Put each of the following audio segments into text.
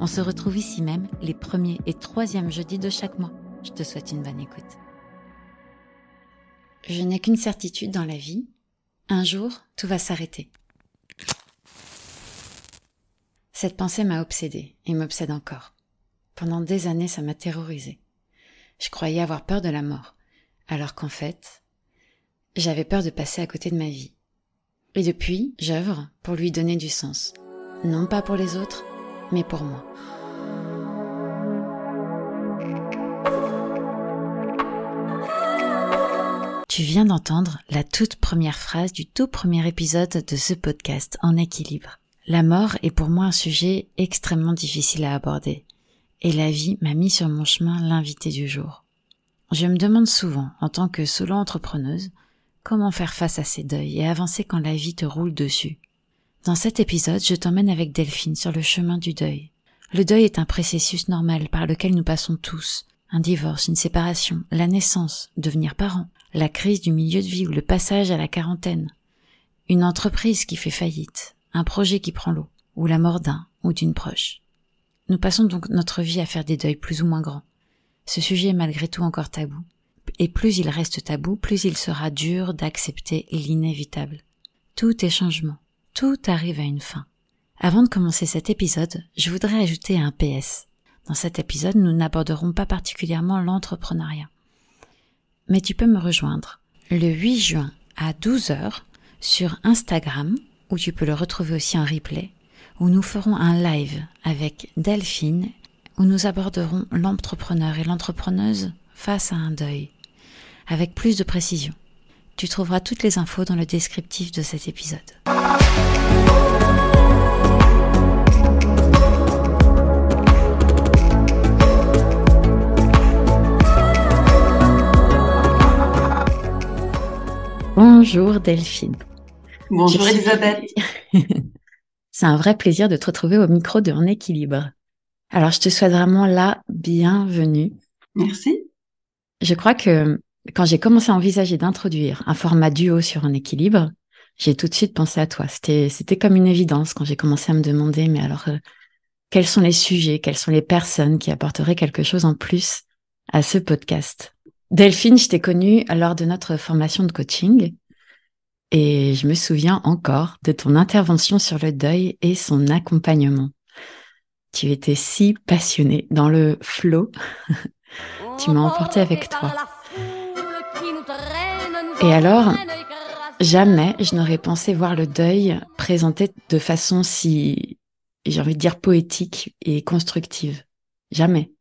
On se retrouve ici même les premiers et troisièmes jeudis de chaque mois. Je te souhaite une bonne écoute. Je n'ai qu'une certitude dans la vie. Un jour, tout va s'arrêter. Cette pensée m'a obsédée et m'obsède encore. Pendant des années, ça m'a terrorisée. Je croyais avoir peur de la mort, alors qu'en fait, j'avais peur de passer à côté de ma vie. Et depuis, j'œuvre pour lui donner du sens. Non pas pour les autres, mais pour moi. Tu viens d'entendre la toute première phrase du tout premier épisode de ce podcast en équilibre. La mort est pour moi un sujet extrêmement difficile à aborder, et la vie m'a mis sur mon chemin l'invité du jour. Je me demande souvent, en tant que solo entrepreneuse, comment faire face à ces deuils et avancer quand la vie te roule dessus. Dans cet épisode, je t'emmène avec Delphine sur le chemin du deuil. Le deuil est un processus normal par lequel nous passons tous. Un divorce, une séparation, la naissance, devenir parent, la crise du milieu de vie ou le passage à la quarantaine. Une entreprise qui fait faillite, un projet qui prend l'eau, ou la mort d'un ou d'une proche. Nous passons donc notre vie à faire des deuils plus ou moins grands. Ce sujet est malgré tout encore tabou. Et plus il reste tabou, plus il sera dur d'accepter l'inévitable. Tout est changement. Tout arrive à une fin. Avant de commencer cet épisode, je voudrais ajouter un PS. Dans cet épisode, nous n'aborderons pas particulièrement l'entrepreneuriat. Mais tu peux me rejoindre le 8 juin à 12h sur Instagram, où tu peux le retrouver aussi en replay, où nous ferons un live avec Delphine, où nous aborderons l'entrepreneur et l'entrepreneuse face à un deuil, avec plus de précision. Tu trouveras toutes les infos dans le descriptif de cet épisode. Bonjour Delphine. Bonjour Elisabeth. C'est un vrai plaisir de te retrouver au micro de En équilibre. Alors je te souhaite vraiment la bienvenue. Merci. Je crois que quand j'ai commencé à envisager d'introduire un format duo sur un équilibre, j'ai tout de suite pensé à toi. C'était, c'était comme une évidence quand j'ai commencé à me demander, mais alors, euh, quels sont les sujets, quelles sont les personnes qui apporteraient quelque chose en plus à ce podcast? Delphine, je t'ai connue lors de notre formation de coaching et je me souviens encore de ton intervention sur le deuil et son accompagnement. Tu étais si passionnée dans le flow. tu m'as emporté avec toi. Et alors, jamais je n'aurais pensé voir le deuil présenté de façon si, j'ai envie de dire, poétique et constructive. Jamais.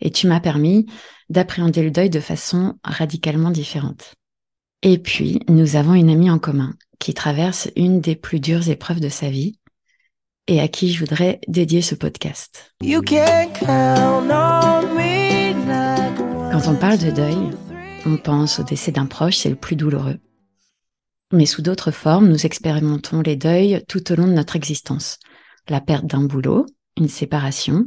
Et tu m'as permis d'appréhender le deuil de façon radicalement différente. Et puis, nous avons une amie en commun qui traverse une des plus dures épreuves de sa vie et à qui je voudrais dédier ce podcast. Quand on parle de deuil, on pense au décès d'un proche, c'est le plus douloureux. Mais sous d'autres formes, nous expérimentons les deuils tout au long de notre existence. La perte d'un boulot, une séparation,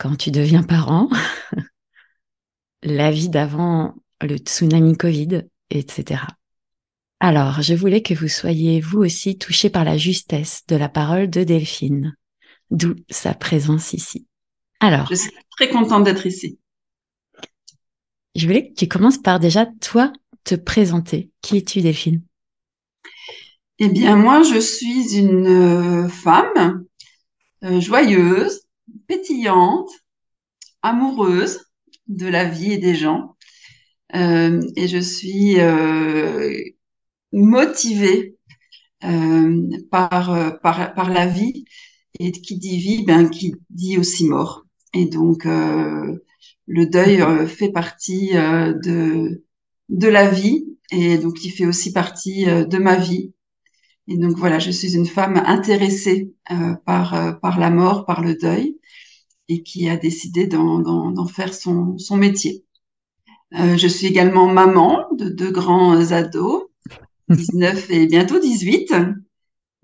quand tu deviens parent, la vie d'avant le tsunami Covid, etc. Alors, je voulais que vous soyez vous aussi touchés par la justesse de la parole de Delphine, d'où sa présence ici. Alors. Je suis très contente d'être ici. Je voulais que tu commences par déjà, toi, te présenter. Qui es-tu, Delphine? Eh bien, moi, je suis une euh, femme euh, joyeuse, pétillante, amoureuse de la vie et des gens. Euh, et je suis motivée par, par, par la vie. Et qui dit vie, ben, qui dit aussi mort. Et donc, le deuil euh, fait partie euh, de de la vie et donc il fait aussi partie euh, de ma vie. Et donc voilà, je suis une femme intéressée par par la mort, par le deuil. Et qui a décidé d'en faire son, son métier. Euh, je suis également maman de deux grands ados, 19 et bientôt 18,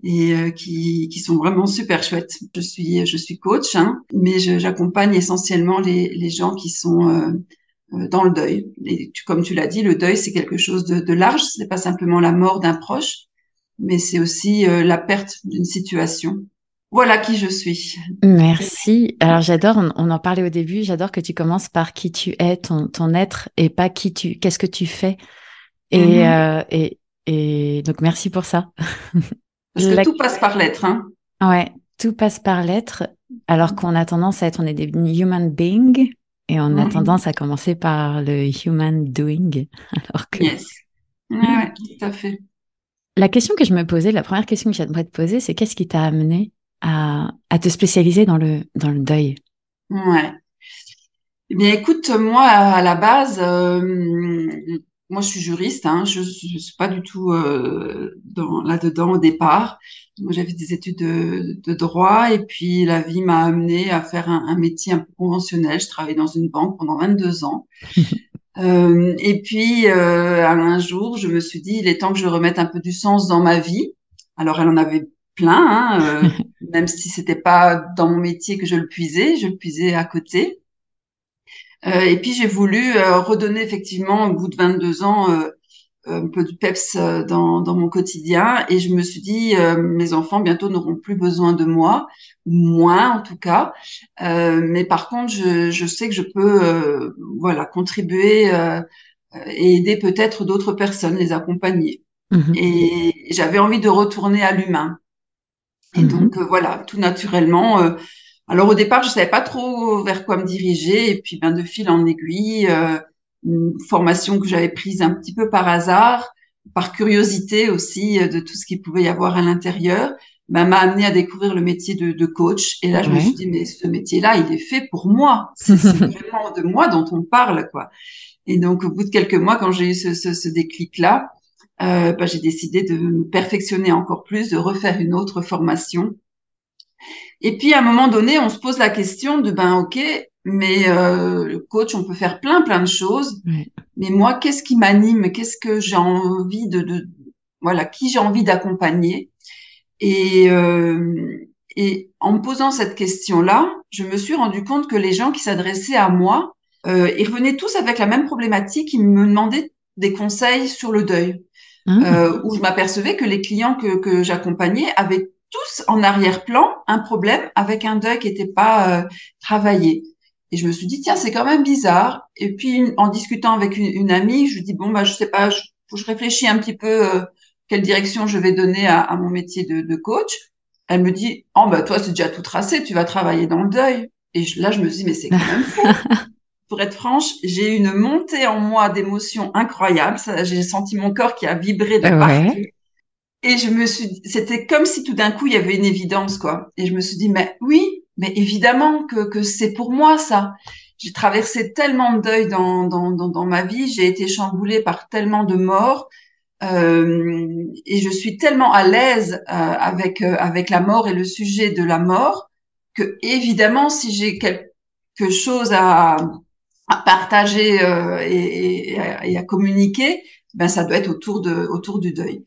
et euh, qui, qui sont vraiment super chouettes. Je suis, je suis coach, hein, mais j'accompagne essentiellement les, les gens qui sont euh, euh, dans le deuil. Et comme tu l'as dit, le deuil, c'est quelque chose de, de large. Ce n'est pas simplement la mort d'un proche, mais c'est aussi la perte d'une situation. Voilà qui je suis. Merci. Alors j'adore, on, en parlait au début, j'adore que tu commences par qui tu es, ton, ton être, et pas qui tu, qu'est-ce que tu fais. Et, mm-hmm. euh, et, et donc merci pour ça. Parce que tout passe par l'être. Hein. Ouais, tout passe par l'être, alors qu'on a tendance à être, on est des human beings, et on a mm-hmm. tendance à commencer par le human doing. Alors que... Yes. Ouais, tout à fait. La question que je me posais, la première question que j'aimerais te poser, c'est qu'est-ce qui t'a amené à, à, te spécialiser dans le, dans le deuil Ouais. Eh bien, écoute, moi, à la base, euh, moi, je suis juriste, hein, je ne suis pas du tout euh, là-dedans au départ. Moi, j'avais des études de, de, droit et puis la vie m'a amené à faire un, un, métier un peu conventionnel. Je travaillais dans une banque pendant 22 ans. euh, et puis, euh, un jour, je me suis dit, il est temps que je remette un peu du sens dans ma vie. Alors, elle en avait plein, hein, euh, même si c'était pas dans mon métier que je le puisais, je le puisais à côté. Euh, et puis j'ai voulu euh, redonner effectivement au bout de 22 ans un peu de peps dans, dans mon quotidien. Et je me suis dit mes enfants bientôt n'auront plus besoin de moi moins en tout cas. Mais par contre je, je sais que je peux voilà contribuer et aider peut-être d'autres personnes les accompagner. Mmh et j'avais envie de retourner à l'humain et mhm. donc euh, voilà, tout naturellement. Euh, alors au départ, je savais pas trop vers quoi me diriger, et puis ben de fil en aiguille, euh, une formation que j'avais prise un petit peu par hasard, par curiosité aussi de tout ce qu'il pouvait y avoir à l'intérieur, ben, m'a amené à découvrir le métier de, de coach. Et là, je me suis dit mais ce métier-là, il est fait pour moi. C'est vraiment de moi dont on parle, quoi. Et donc au bout de quelques mois, quand j'ai eu ce, ce, ce déclic-là, euh, bah, j'ai décidé de me perfectionner encore plus, de refaire une autre formation. Et puis à un moment donné, on se pose la question de ben ok, mais euh, le coach, on peut faire plein plein de choses, mais moi, qu'est-ce qui m'anime? Qu'est-ce que j'ai envie de, de, voilà, qui j'ai envie d'accompagner? Et euh, et en me posant cette question-là, je me suis rendu compte que les gens qui s'adressaient à moi, euh, ils revenaient tous avec la même problématique. Ils me demandaient des conseils sur le deuil. Mmh. euh, où je m'apercevais que les clients que, que j'accompagnais avaient tous en arrière-plan un problème avec un deuil qui n'était pas euh, travaillé. Et je me suis dit, tiens, c'est quand même bizarre. Et puis, en discutant avec une, une, amie, je lui dis, bon, bah, je sais pas, je, je réfléchis un petit peu euh, quelle direction je vais donner à, à mon métier de, de, coach. Elle me dit, oh, bah, toi, c'est déjà tout tracé, tu vas travailler dans le deuil. Et là, je me dis, mais c'est quand même fou. pour être franche, j'ai eu une montée en moi d'émotions incroyables. J'ai senti mon corps qui a vibré de partout. Et je me suis, c'était comme si tout d'un coup il y avait une évidence quoi. Et je me suis dit mais oui, mais évidemment que que c'est pour moi ça. J'ai traversé tellement de deuil dans dans dans, dans ma vie, j'ai été chamboulée par tellement de morts. Euh, et je suis tellement à l'aise euh, avec euh, avec la mort et le sujet de la mort que évidemment si j'ai quelque chose à à partager euh, et, et, à communiquer, ben ça doit être autour de autour du deuil.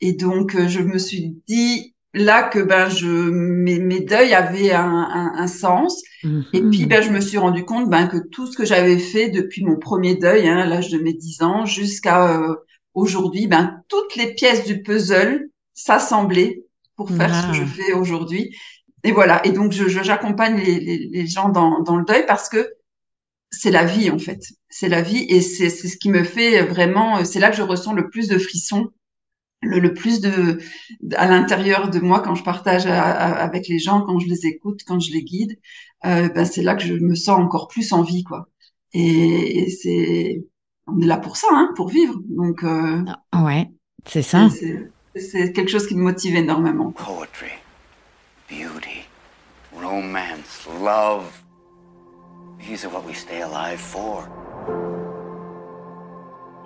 Et donc euh, je me suis dit là que ben je mes, mes deuils avaient un, un, un sens. Et puis ben je me suis rendu compte ben que tout ce que j'avais fait depuis mon premier deuil, hein, à l'âge de mes 10 ans, jusqu'à euh, aujourd'hui, ben toutes les pièces du puzzle s'assemblaient pour faire ce que je fais aujourd'hui. Et voilà. Et donc je j'accompagne les, les, les gens dans, dans le deuil parce que c'est la vie en fait. C'est la vie et c'est ce qui me fait vraiment. C'est là que je ressens le plus de frissons, le, le plus de à l'intérieur de moi quand je partage avec les gens, quand je les écoute, quand je les guide. Euh, ben c'est là que je me sens encore plus en vie quoi. Et, c'est on est là pour ça, hein, pour vivre. Donc euh, ah, ouais, c'est ça. C'est quelque chose qui me motive énormément. Poetry, beauty, romance, love.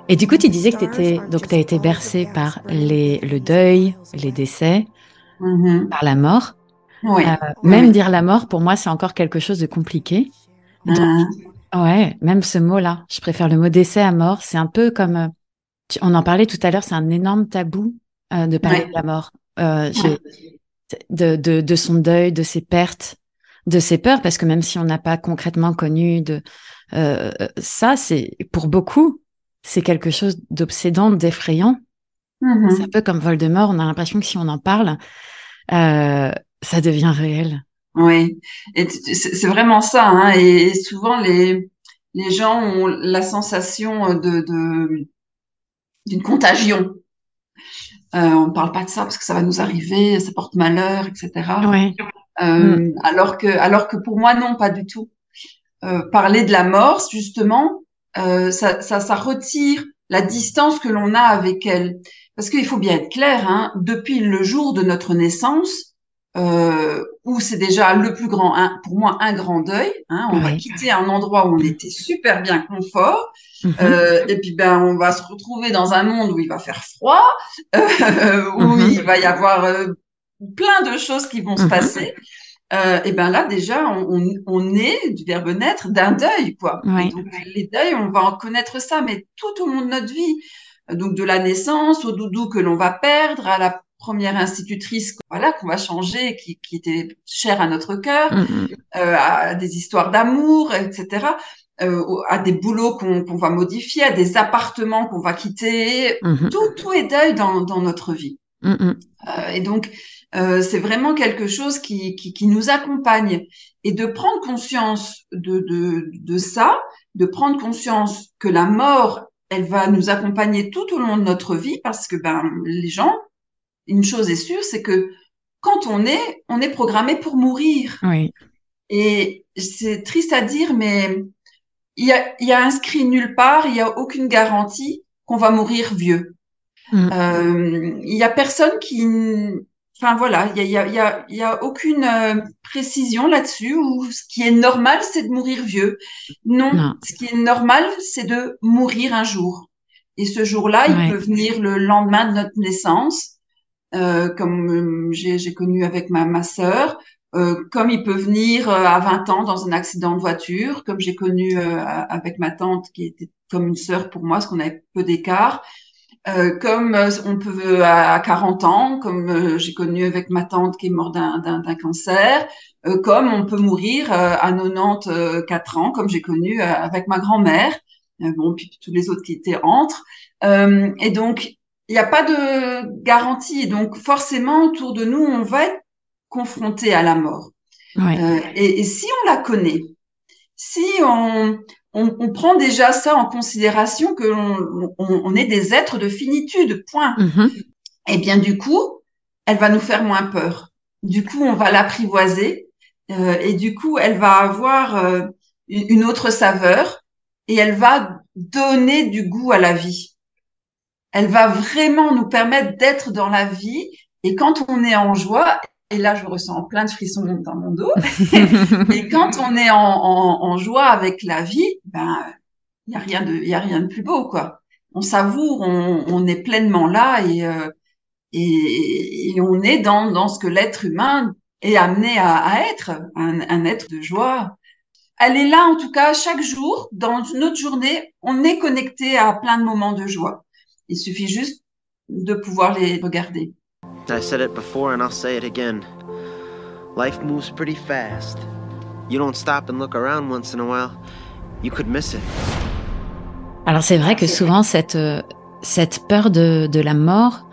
Et du coup, tu disais que étais, donc tu as été bercé par les, le deuil, les décès, mm-hmm. par la mort. Oui. Euh, Oui, même oui. dire la mort, pour moi, c'est encore quelque chose de compliqué. Donc, Ah, ouais, même ce mot-là, je préfère le mot décès à mort. C'est un peu comme, euh, tu- on en parlait tout à l'heure, c'est un énorme tabou euh, de parler Ouais. de la mort, euh, j'ai- ouais. de, de, de son deuil, de ses pertes, de ses peurs, parce que même si on n'a pas concrètement connu de euh, ça, c'est pour beaucoup, c'est quelque chose d'obsédant, d'effrayant. Mhm. C'est un peu comme Voldemort, on a l'impression que si on en parle, euh, ça devient réel. Oui, et c'est vraiment ça, hein. Et, et souvent les les gens ont la sensation de de d'une contagion. Euh, on ne parle pas de ça parce que ça va nous arriver, ça porte malheur, etc. Ouais. Euh, alors que alors que pour moi non, pas du tout. Euh, parler de la mort, justement, euh, ça, ça ça retire la distance que l'on a avec elle. Parce qu'il faut bien être clair, hein, depuis le jour de notre naissance, euh, où c'est déjà le plus grand, un, pour moi, un grand deuil. Hein, on va quitter un endroit où on était super bien confort, Mhm. euh, et puis ben on va se retrouver dans un monde où il va faire froid, euh, où Mhm. il va y avoir euh, plein de choses qui vont se Mhm. passer. Euh, et ben là déjà on, on, on est du verbe naître d'un deuil quoi. Donc les deuils on va en connaître ça, mais tout au long de notre vie. Donc de la naissance au doudou que l'on va perdre, à la première institutrice voilà qu'on va changer, qui, qui était chère à notre cœur, Mhm. euh, à des histoires d'amour, etc. Euh, à des boulots qu'on qu'on va modifier, à des appartements qu'on va quitter. Mhm. Tout, tout est deuil dans, dans notre vie. Euh, et donc, euh, c'est vraiment quelque chose qui, qui, qui nous accompagne. Et de prendre conscience de, de, de ça, de prendre conscience que la mort, elle va nous accompagner tout au long de notre vie, parce que ben les gens, une chose est sûre, c'est que quand on est, on est programmé pour mourir. Oui. Et c'est triste à dire, mais il y a, il y a inscrit nulle part, il y a aucune garantie qu'on va mourir vieux. Mm. Euh, il y a personne qui, enfin voilà, il y a, y a, y a, il y a aucune euh, précision là-dessus. Où ce qui est normal, c'est de mourir vieux. Non, Non. ce qui est normal, c'est de mourir un jour. Et ce jour-là, Ouais. il peut venir le lendemain de notre naissance, euh, comme euh, j'ai connu avec ma ma sœur. Euh, comme il peut venir à 20 ans dans un accident de voiture, comme j'ai connu avec ma tante qui était comme une sœur pour moi, parce qu'on avait peu d'écart. Euh, comme euh, on peut euh, à 40 ans, comme euh, j'ai connu avec ma tante qui est morte d'un- cancer, euh, comme on peut mourir à 94 ans, comme j'ai connu avec ma grand-mère, bon puis tous les autres qui étaient entre. Et donc il n'y a pas de garantie, donc forcément autour de nous on va être confronté à la mort. Ouais. Et, et si on la connaît, si on, on, on prend déjà ça en considération que l'on- on, on est des êtres de finitude, point. Mhm. Et bien du coup, elle va nous faire moins peur. Du coup, on va l'apprivoiser euh, et du coup, elle va avoir euh, une autre saveur et elle va donner du goût à la vie. Elle va vraiment nous permettre d'être dans la vie et quand on est en joie, et là je ressens plein de frissons dans mon dos, et quand on est en, en, en joie avec la vie, ben il y a rien de il y a rien de plus beau quoi. On savoure, on, on est pleinement là et, euh, et et on est dans dans ce que l'être humain est amené à, à être, un, un être de joie. Elle est là en tout cas chaque jour dans notre journée, on est connecté à plein de moments de joie. Il suffit juste de pouvoir les regarder. I said it before and I'll say it again. Life moves pretty fast. You don't stop and look around once in a while, you could miss it. Alors c'est vrai que souvent cette euh, cette peur de, de la mort,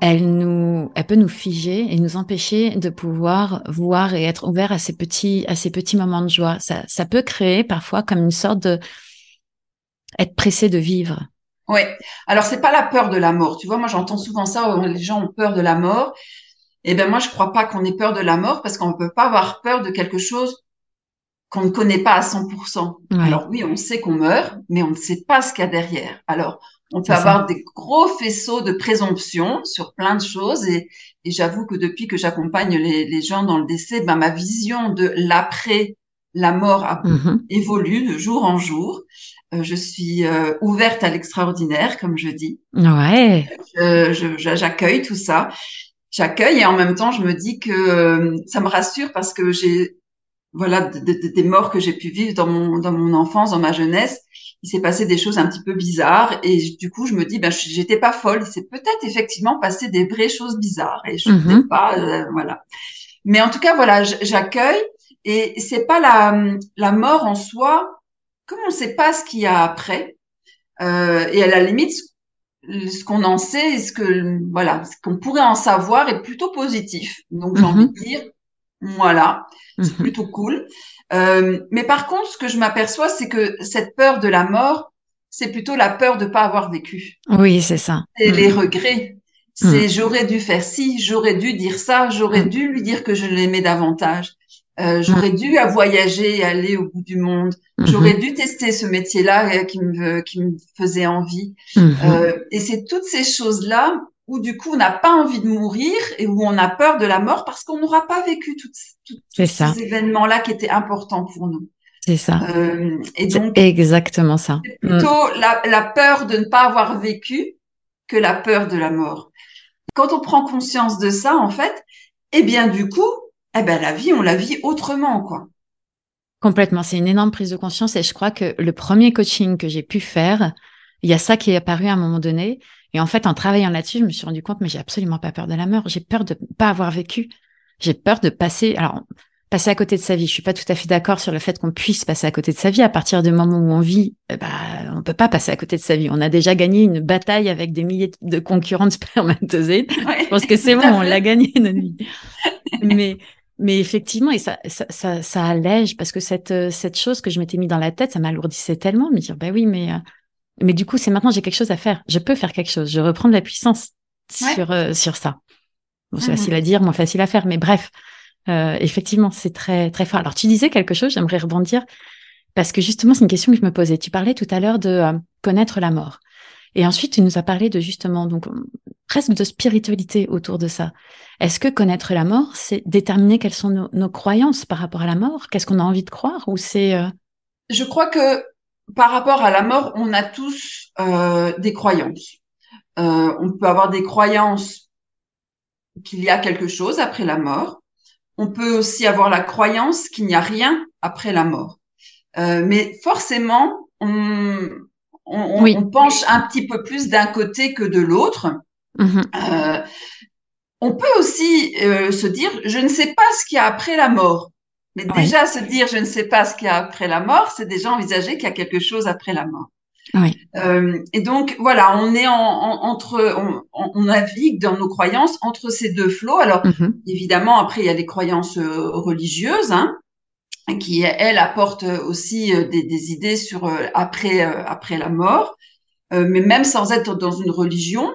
elle nous, elle peut nous figer et nous empêcher de pouvoir voir et être ouvert à ces petits à ces petits moments de joie. Ça ça peut créer parfois comme une sorte de être pressé de vivre. Oui. Alors c'est pas la peur de la mort. Tu vois, moi j'entends souvent ça. où Les gens ont peur de la mort. Eh ben moi je crois pas qu'on ait peur de la mort parce qu'on ne peut pas avoir peur de quelque chose qu'on ne connaît pas à 100%. Ouais. Alors oui, on sait qu'on meurt, mais on ne sait pas ce qu'il y a derrière. Alors on peut ça. avoir des gros faisceaux de présomption sur plein de choses et, et j'avoue que depuis que j'accompagne les, les gens dans le décès, ben ma vision de l'après la mort a Mhm. évolue de jour en jour. Euh, je suis euh, ouverte à l'extraordinaire, comme je dis. Ouais. Euh, j'accueille tout ça. j'accueille et en même temps, je me dis que euh, ça me rassure parce que j'ai voilà des morts que j'ai pu vivre dans mon dans mon enfance, dans ma jeunesse. Il s'est passé des choses un petit peu bizarres et du coup, je me dis ben j'étais pas folle. Il s'est peut-être effectivement passé des vraies choses bizarres et je ne sais pas euh, voilà. Mais en tout cas, voilà, j'accueille et c'est pas la la mort en soi. Comme on ne sait pas ce qu'il y a après, euh, et à la limite, ce qu'on en sait, ce que voilà, ce qu'on pourrait en savoir est plutôt positif. Donc j'ai envie de mhm. dire, voilà, c'est mhm. plutôt cool. Euh, mais par contre, ce que je m'aperçois, c'est que cette peur de la mort, c'est plutôt la peur de pas avoir vécu. Oui, c'est ça. Et les mhm. regrets. C'est j'aurais dû faire ci, j'aurais dû dire ça, j'aurais dû lui dire que je l'aimais davantage. Euh, j'aurais dû à voyager et aller au bout du monde. Mhm. J'aurais dû tester ce métier-là euh, qui me qui me faisait envie. Mhm. Euh, et c'est toutes ces choses-là où du coup on n'a pas envie de mourir et où on a peur de la mort parce qu'on n'aura pas vécu tous ces événements-là qui étaient importants pour nous. C'est ça. Euh, et donc exactement ça. Plutôt mm. la, la peur de ne pas avoir vécu que la peur de la mort. Quand on prend conscience de ça, en fait, eh bien du coup, eh ben la vie, on la vit autrement, quoi. Complètement, c'est une énorme prise de conscience et je crois que le premier coaching que j'ai pu faire, il y a ça qui est apparu à un moment donné. Et en fait, en travaillant là-dessus, je me suis rendu compte, mais j'ai absolument pas peur de la mort. J'ai peur de pas avoir vécu. J'ai peur de passer, alors, passer à côté de sa vie. Je suis pas tout à fait d'accord sur le fait qu'on puisse passer à côté de sa vie. À partir du moment où on vit, eh ben, on peut pas passer à côté de sa vie. On a déjà gagné une bataille avec des milliers de concurrents de spermatozoïdes. je pense que c'est bon, on l'a gagné, notre vie. Mais, mais effectivement, et ça, ça, ça, ça, allège parce que cette, euh, cette chose que je m'étais mis dans la tête, ça m'alourdissait tellement, me dire, bah oui, mais, euh, mais du coup, c'est maintenant, j'ai quelque chose à faire. Je peux faire quelque chose. Je reprends de la puissance sur, euh, sur ça. Bon, c'est mmh facile à dire, moins facile à faire, mais bref, euh, effectivement, c'est très, très fort. Alors, tu disais quelque chose, j'aimerais rebondir parce que justement, c'est une question que je me posais. Tu parlais tout à l'heure de connaître la mort. Et ensuite, tu nous as parlé de justement, donc, presque de spiritualité autour de ça. Est-ce que connaître la mort, c'est déterminer quelles sont nos, croyances par rapport à la mort? Qu'est-ce qu'on a envie de croire? Ou c'est euh Je crois que par rapport à la mort, on a tous euh, des croyances. Euh, on peut avoir des croyances qu'il y a quelque chose après la mort. On peut aussi avoir la croyance qu'il n'y a rien après la mort. mais forcément, on, on, on, penche un petit peu plus d'un côté que de l'autre. Mhm. Euh, on peut aussi euh, se dire, je ne sais pas ce qu'il y a après la mort. Mais déjà, se dire, je ne sais pas ce qu'il y a après la mort, c'est déjà envisager qu'il y a quelque chose après la mort. Oui. Euh, et donc, voilà, on est en, entre, on, on, navigue dans nos croyances entre ces deux flots. Alors, mhm. évidemment, après, il y a les croyances religieuses, hein, qui elle apporte aussi euh, des, des idées sur euh, après euh, après la mort. mais même sans être dans une religion,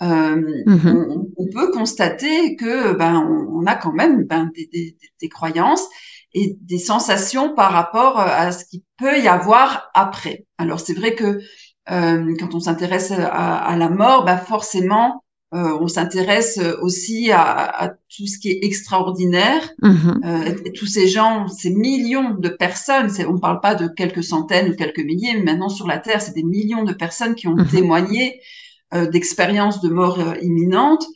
mm-hmm. on, on, peut constater que ben on, a quand même ben, des, des, des, croyances et des sensations par rapport à ce qu'il peut y avoir après. Alors c'est vrai que euh, quand on s'intéresse à, à, la mort, ben forcément euh, on s'intéresse aussi à, à, tout ce qui est extraordinaire. Mm-hmm. Euh, et tous ces gens, ces millions de personnes, on ne parle pas de quelques centaines ou quelques milliers, mais maintenant sur la Terre, c'est des millions de personnes qui ont mm-hmm. témoigné euh, d'expériences de mort euh, imminente,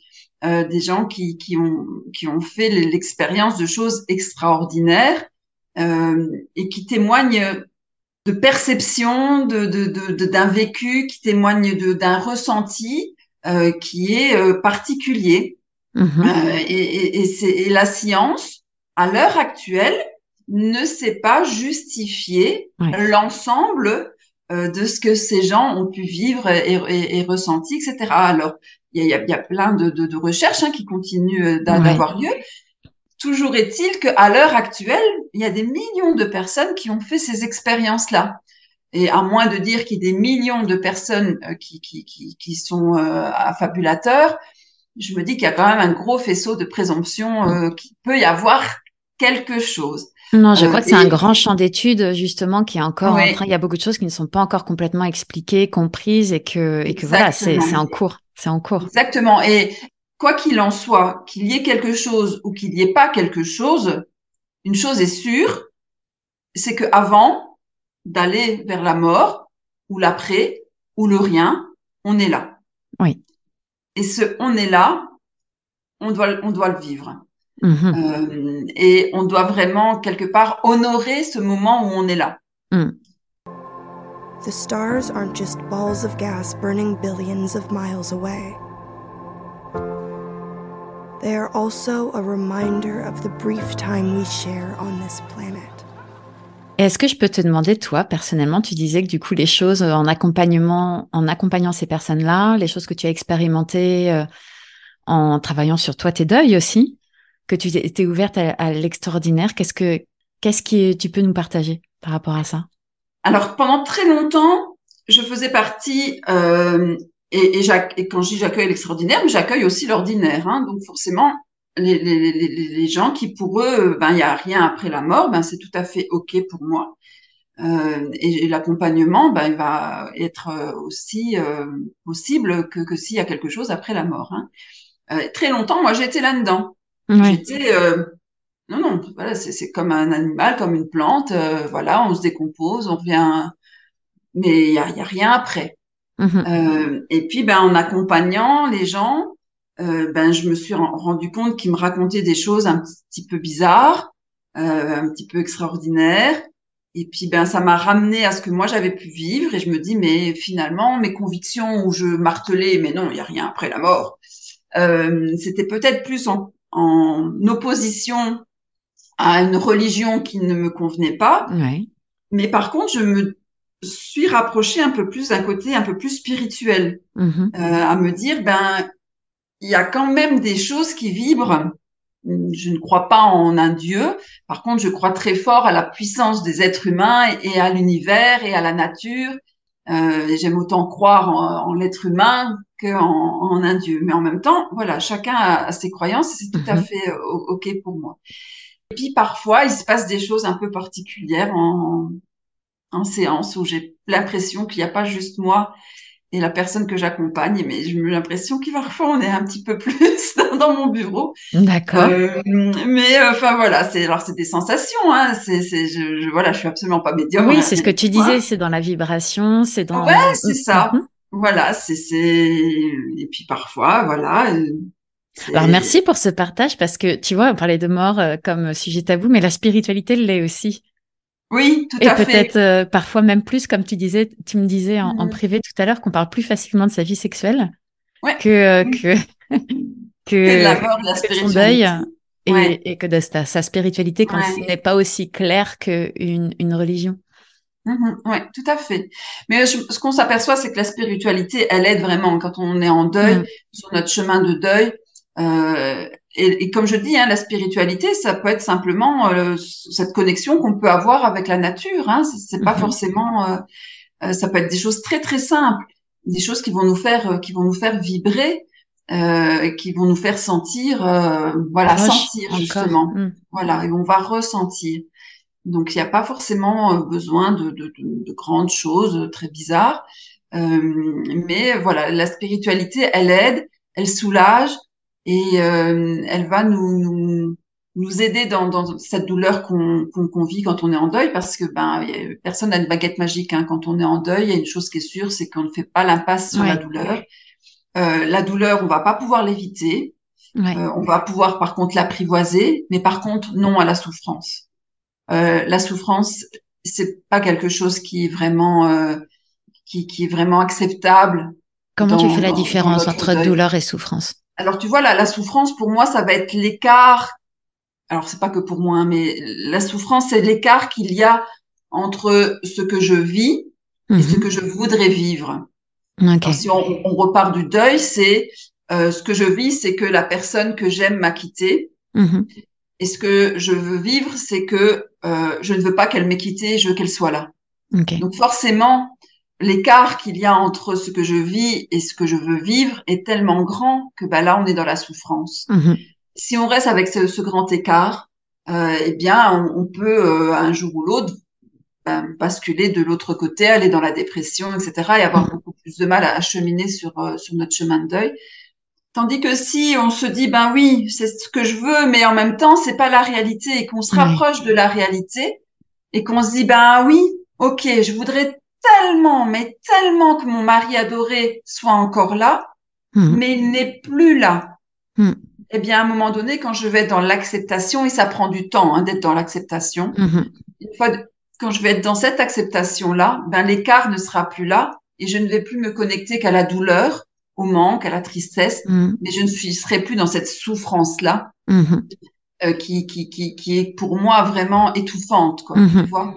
euh, des gens qui, qui, ont, qui ont fait l'expérience de choses extraordinaires et qui témoignent de perception, de, d'un de, de, vécu, qui témoignent d'un ressenti euh, qui est euh, particulier. Mhm. Euh, et, et, et, et, la science, à l'heure actuelle, ne sait pas justifier l'ensemble de ce que ces gens ont pu vivre et, et ressenti, etc. Alors, il y a, y a, plein de, de, de recherches hein, qui continuent d'avoir lieu. Toujours est-il qu'à l'heure actuelle, il y a des millions de personnes qui ont fait ces expériences-là. Et à moins de dire qu'il y ait des millions de personnes euh, qui, qui, qui, qui sont euh, affabulateurs, je me dis qu'il y a quand même un gros faisceau de présomption euh, qu'il peut y avoir quelque chose. Non, je crois que c'est un grand champ d'études justement qui est encore en train. Il y a beaucoup de choses qui ne sont pas encore complètement expliquées, comprises et que et que voilà, c'est c'est en cours, c'est en cours. Exactement. Et quoi qu'il en soit, qu'il y ait quelque chose ou qu'il n'y ait pas quelque chose, une chose est sûre, c'est que avant, d'aller vers la mort ou l'après ou le rien, on est là. Oui. Et ce on est là, on doit, on doit le vivre. Mhm. Euh, et on doit vraiment, quelque part, honorer ce moment où on est là. Mm. The stars aren't just balls of gas burning billions of miles away. They are also a reminder of the brief time we share on this planet. Est-ce que je peux te demander, toi, personnellement, tu disais que du coup, les choses euh, en accompagnement, en accompagnant ces personnes-là, les choses que tu as expérimentées euh, en travaillant sur toi, tes deuils aussi, que tu étais ouverte à, l'extraordinaire, qu'est-ce que, qu'est-ce que tu peux nous partager par rapport à ça? Alors, pendant très longtemps, je faisais partie, euh, et, quand je dis j'accueille l'extraordinaire, j'accueille aussi l'ordinaire. Hein, donc, forcément, les, les, les, les gens qui, pour eux, ben, il n'y a rien après la mort, ben, c'est tout à fait OK pour moi. Euh, et, et l'accompagnement, ben, il va être euh, aussi euh, possible que, que s'il y a quelque chose après la mort. Hein. Euh, très longtemps, moi, j'étais là-dedans. Ouais. J'étais euh, non non voilà c'est c'est comme un animal comme une plante euh, voilà on se décompose on revient mais il y a, il y a rien après Mhm. Euh, et puis ben en accompagnant les gens euh, ben je me suis ren- rendu compte qu'ils me racontaient des choses un petit peu bizarres euh, un petit peu extraordinaires et puis ben ça m'a ramené à ce que moi j'avais pu vivre et je me dis mais finalement mes convictions où je martelais mais non il y a rien après la mort euh, c'était peut-être plus en, en opposition à une religion qui ne me convenait pas, Ouais. mais par contre, je me suis rapprochée un peu plus d'un côté un peu plus spirituel, Mhm. euh, à me dire, ben, il y a quand même des choses qui vibrent. Je ne crois pas en un Dieu. Par contre, je crois très fort à la puissance des êtres humains et, à l'univers et à la nature. Euh, J'aime autant croire en, en l'être humain qu'en en un Dieu. Mais en même temps, voilà, chacun a, a ses croyances et c'est tout à Mhm. fait euh, OK pour moi. Et puis parfois, il se passe des choses un peu particulières en, en séance où j'ai l'impression qu'il n'y a pas juste moi et la personne que j'accompagne, mais j'ai l'impression qu'il on est un petit peu plus dans, mon bureau. D'accord. Euh, mais euh, enfin voilà, c'est alors c'est des sensations, hein. C'est c'est je, je voilà, je suis absolument pas médium. oui, rien c'est ce que tu hein. disais, c'est dans la vibration, c'est dans. Ouais, c'est ça. Mhm. Voilà, c'est c'est et puis parfois voilà. euh, Alors merci pour ce partage parce que tu vois, on parlait de mort euh, comme sujet tabou, mais la spiritualité l'est aussi. Oui, tout Et à fait. peut-être euh, parfois même plus, comme tu disais, tu me disais en, en Mhm. privé tout à l'heure qu'on parle plus facilement de sa vie sexuelle Ouais. que euh, que Que de la que, mort, de la que de son deuil et, Ouais. et que de sa, sa spiritualité quand Ouais. ce n'est pas aussi clair qu'une une religion. Mhm, ouais, tout à fait. Mais je- ce qu'on s'aperçoit, c'est que la spiritualité, elle aide vraiment quand on est en deuil, Mm. sur notre chemin de deuil. Euh, et, et comme je dis, hein, la spiritualité, ça peut être simplement euh, cette connexion qu'on peut avoir avec la nature. Hein. C'est pas Mhm. forcément. euh, euh, ça peut être des choses très très simples, des choses qui vont nous faire, euh, qui vont nous faire vibrer, euh, qui vont nous faire sentir, euh, voilà, sentir encore. justement. Mm. Voilà, et on va ressentir. Donc, il n'y a pas forcément besoin de, de, de, de grandes choses très bizarres. Euh, mais voilà, la spiritualité, elle aide, elle soulage et euh, elle va nous, nous, nous aider dans, dans cette douleur qu'on qu'on qu'on vit quand on est en deuil parce que ben, personne n'a une baguette magique. Hein. Quand on est en deuil, il y a une chose qui est sûre, c'est qu'on ne fait pas l'impasse sur la douleur. Euh, la douleur, on va pas pouvoir l'éviter. Ouais. Euh, on va pouvoir par contre l'apprivoiser, mais par contre non à la souffrance. Euh, la souffrance, c'est pas quelque chose qui est vraiment euh, qui, qui est vraiment acceptable. Comment tu fais la dans- différence entre deuil. douleur et souffrance? Alors tu vois là, la souffrance pour moi, ça va être l'écart. Alors c'est pas que pour moi, hein, mais la souffrance, c'est l'écart qu'il y a entre ce que je vis et ce Mhm. que je voudrais vivre. Ok. Alors, si on, on repart du deuil, c'est euh, ce que je vis, c'est que la personne que j'aime m'a quitté. Mhm. Et ce que je veux vivre, c'est que euh, je ne veux pas qu'elle m'ait quitté, je veux qu'elle soit là. Ok. Donc forcément, l'écart qu'il y a entre ce que je vis et ce que je veux vivre est tellement grand que bah, là, on est dans la souffrance. Mhm. Si on reste avec ce, ce grand écart, euh, eh bien, on, on peut euh, un jour ou l'autre ben, basculer de l'autre côté, aller dans la dépression, etc., et avoir Mhm. beaucoup plus de mal à, à cheminer sur euh, sur notre chemin de deuil. Tandis que si on se dit ben oui, c'est ce que je veux, mais en même temps c'est pas la réalité et qu'on se rapproche de la réalité et qu'on se dit ben oui, ok, je voudrais tellement, mais tellement que mon mari adoré soit encore là, Mhm. mais il n'est plus là. Mhm. Eh bien, à un moment donné, quand je vais être dans l'acceptation, et ça prend du temps hein, d'être dans l'acceptation, une fois, de- quand je vais être dans cette acceptation-là, ben l'écart ne sera plus là et je ne vais plus me connecter qu'à la douleur, au manque, à la tristesse, mais je ne suis, serai plus dans cette souffrance-là euh, qui, qui, qui, qui est pour moi vraiment étouffante, quoi. Tu vois,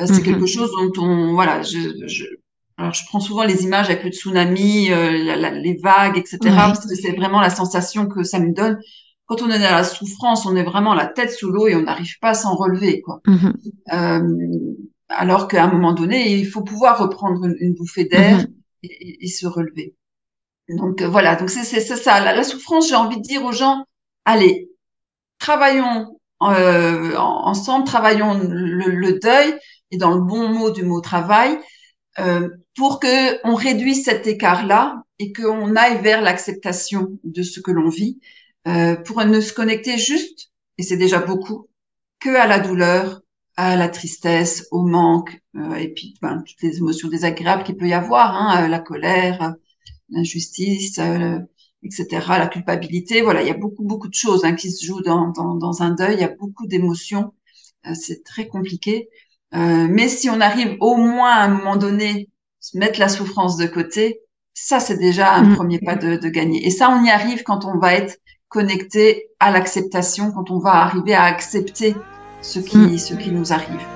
Euh, c'est Mhm. quelque chose dont on, voilà, je, je, alors je prends souvent les images avec le tsunami, euh, la- la- les vagues, etc. Ouais. Parce que c'est vraiment la sensation que ça me donne. Quand on est dans la souffrance, on est vraiment la tête sous l'eau et on n'arrive pas à s'en relever, quoi. Mhm. Euh, alors qu'à un moment donné, il faut pouvoir reprendre une, une bouffée d'air Mhm. et, et- et se relever. Donc euh, voilà, donc c'est ça. La, la souffrance, j'ai envie de dire aux gens, allez, travaillons euh, en- ensemble, travaillons le, le deuil dans le bon mot du mot travail euh, pour que on réduise cet écart-là et qu'on aille vers l'acceptation de ce que l'on vit euh, pour ne se connecter juste, et c'est déjà beaucoup, que à la douleur, à la tristesse, au manque, euh, et puis ben, toutes les émotions désagréables qu'il peut y avoir, hein, la colère, l'injustice, etc., la culpabilité. Voilà, il y a beaucoup, beaucoup de choses hein, qui se jouent dans, un deuil. Il y a beaucoup d'émotions. C'est très compliqué. Euh, mais si on arrive au moins à un moment donné, se mettre la souffrance de côté, ça c'est déjà un Mm. premier pas de, de gagner. Et ça, on y arrive quand on va être connecté à l'acceptation, quand on va arriver à accepter ce qui, Mm. ce qui nous arrive.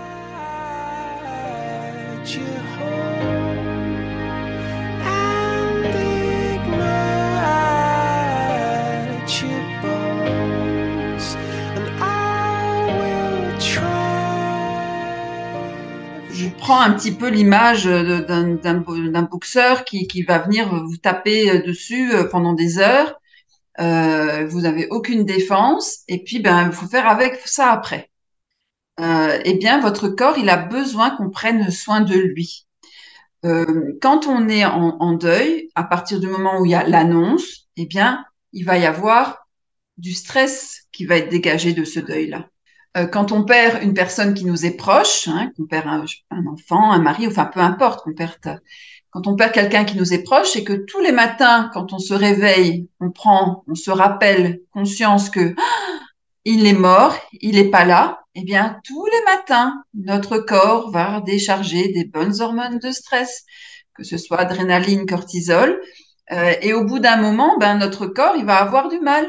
Je prends un petit peu l'image d'un boxeur qui, va venir vous taper dessus euh, pendant des heures. Euh, vous avez aucune défense et puis ben il faut faire avec ça après. Euh, eh bien, votre corps, il a besoin qu'on prenne soin de lui. Euh, quand on est en, en deuil, à partir du moment où il y a l'annonce, eh bien, il va y avoir du stress qui va être dégagé de ce deuil-là. Euh, quand on perd une personne qui nous est proche, hein, qu'on perd un, enfant, un mari, enfin peu importe, qu'on perd, quand on perd quelqu'un qui nous est proche, et que tous les matins, quand on se réveille, on prend, on se rappelle conscience que ah, il est mort, il n'est pas là, eh bien, tous les matins, notre corps va décharger des bonnes hormones de stress, que ce soit adrénaline, cortisol, euh, et au bout d'un moment, ben, notre corps, il va avoir du mal.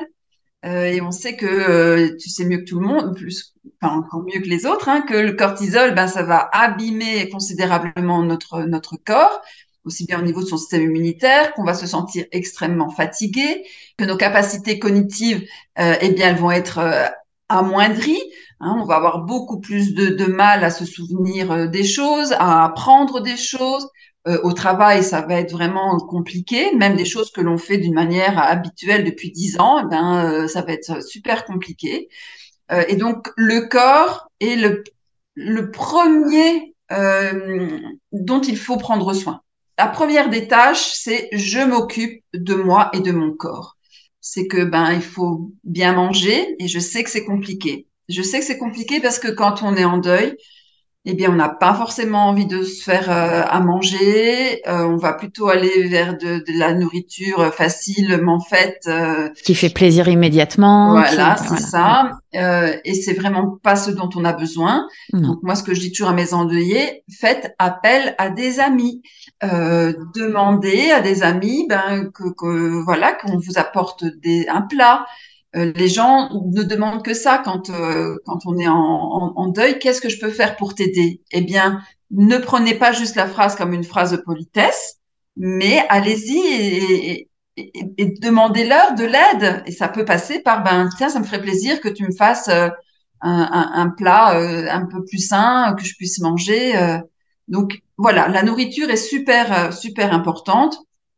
Euh, et on sait que euh, tu sais mieux que tout le monde, plus, enfin encore mieux que les autres, hein, que le cortisol, ben, ça va abîmer considérablement notre, notre corps, aussi bien au niveau de son système immunitaire, qu'on va se sentir extrêmement fatigué, que nos capacités cognitives, euh, eh bien, elles vont être amoindries. Hein, on va avoir beaucoup plus de, de mal à se souvenir des choses, à apprendre des choses. Euh, au travail, ça va être vraiment compliqué. Même des choses que l'on fait d'une manière habituelle depuis dix ans, eh ben, euh, ça va être super compliqué. Euh, et donc, le corps est le, le premier dont il faut prendre soin. La première des tâches, c'est je m'occupe de moi et de mon corps. C'est que ben il faut bien manger et je sais que c'est compliqué. Je sais que c'est compliqué parce que quand on est en deuil, eh bien, on n'a pas forcément envie de se faire euh, à manger. Euh, on va plutôt aller vers de, de la nourriture facilement faite. euh, Qui fait plaisir immédiatement. voilà, qui- c'est ça. Euh, et c'est vraiment pas ce dont on a besoin. Non. Donc moi, ce que je dis toujours à mes endeuillés, faites appel à des amis. Euh, demandez à des amis ben, que, que voilà qu'on vous apporte des, un plat. Euh, les gens ne demandent que ça quand euh, quand on est en, en, en deuil. Qu'est-ce que je peux faire pour t'aider? Eh bien, ne prenez pas juste la phrase comme une phrase de politesse, mais allez-y et, et, et, demandez-leur de l'aide. Et ça peut passer par ben tiens, ça me ferait plaisir que tu me fasses euh, un, un, plat euh, un peu plus sain, que je puisse manger. euh. Donc voilà, la nourriture est super euh, super importante,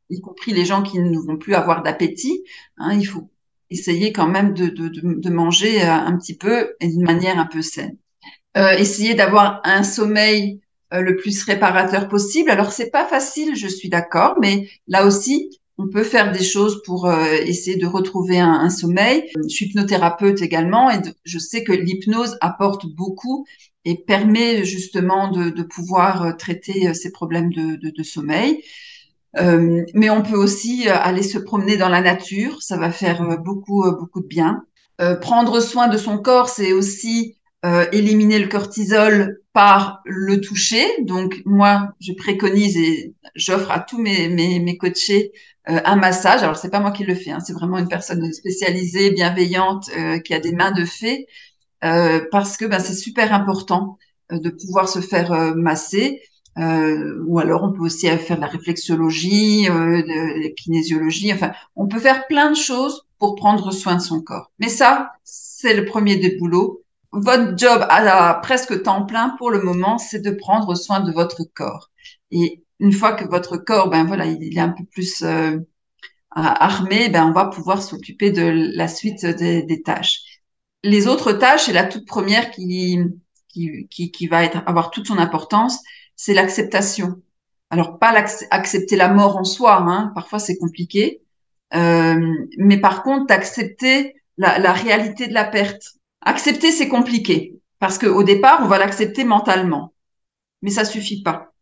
y compris les gens qui ne vont plus avoir d'appétit. Hein, il faut essayer quand même de, de, de, manger euh, un petit peu et d'une manière un peu saine. Euh, essayer d'avoir un sommeil euh, le plus réparateur possible. Alors c'est pas facile, je suis d'accord, mais là aussi on peut faire des choses pour euh, essayer de retrouver un, sommeil. Je suis hypnothérapeute également et je sais que l'hypnose apporte beaucoup et permet justement de, de pouvoir traiter ces problèmes de, de sommeil. Euh, mais on peut aussi euh, aller se promener dans la nature, ça va faire euh, beaucoup beaucoup de bien. prendre soin de son corps, c'est aussi éliminer le cortisol par le toucher. Donc moi, je préconise et j'offre à tous mes mes, mes coachés un massage. Alors c'est pas moi qui le fais, hein, c'est vraiment une personne spécialisée, bienveillante, qui a des mains de fée, parce que ben, c'est super important de pouvoir se faire masser. Euh, ou alors on peut aussi faire de la réflexologie, euh, de la kinésiologie. Enfin, on peut faire plein de choses pour prendre soin de son corps. Mais ça, c'est le premier des boulots. Votre job à, presque temps plein pour le moment, c'est de prendre soin de votre corps. Et une fois que votre corps, ben voilà, il, est un peu plus euh, armé, ben on va pouvoir s'occuper de la suite des, des, tâches. Les autres tâches, c'est la toute première qui, qui, qui, qui va être, avoir toute son importance, c'est l'acceptation. Alors pas accepter la mort en soi, hein, parfois c'est compliqué, euh, mais par contre accepter la, réalité de la perte. Accepter c'est compliqué parce qu'au départ on va l'accepter mentalement, mais ça suffit pas.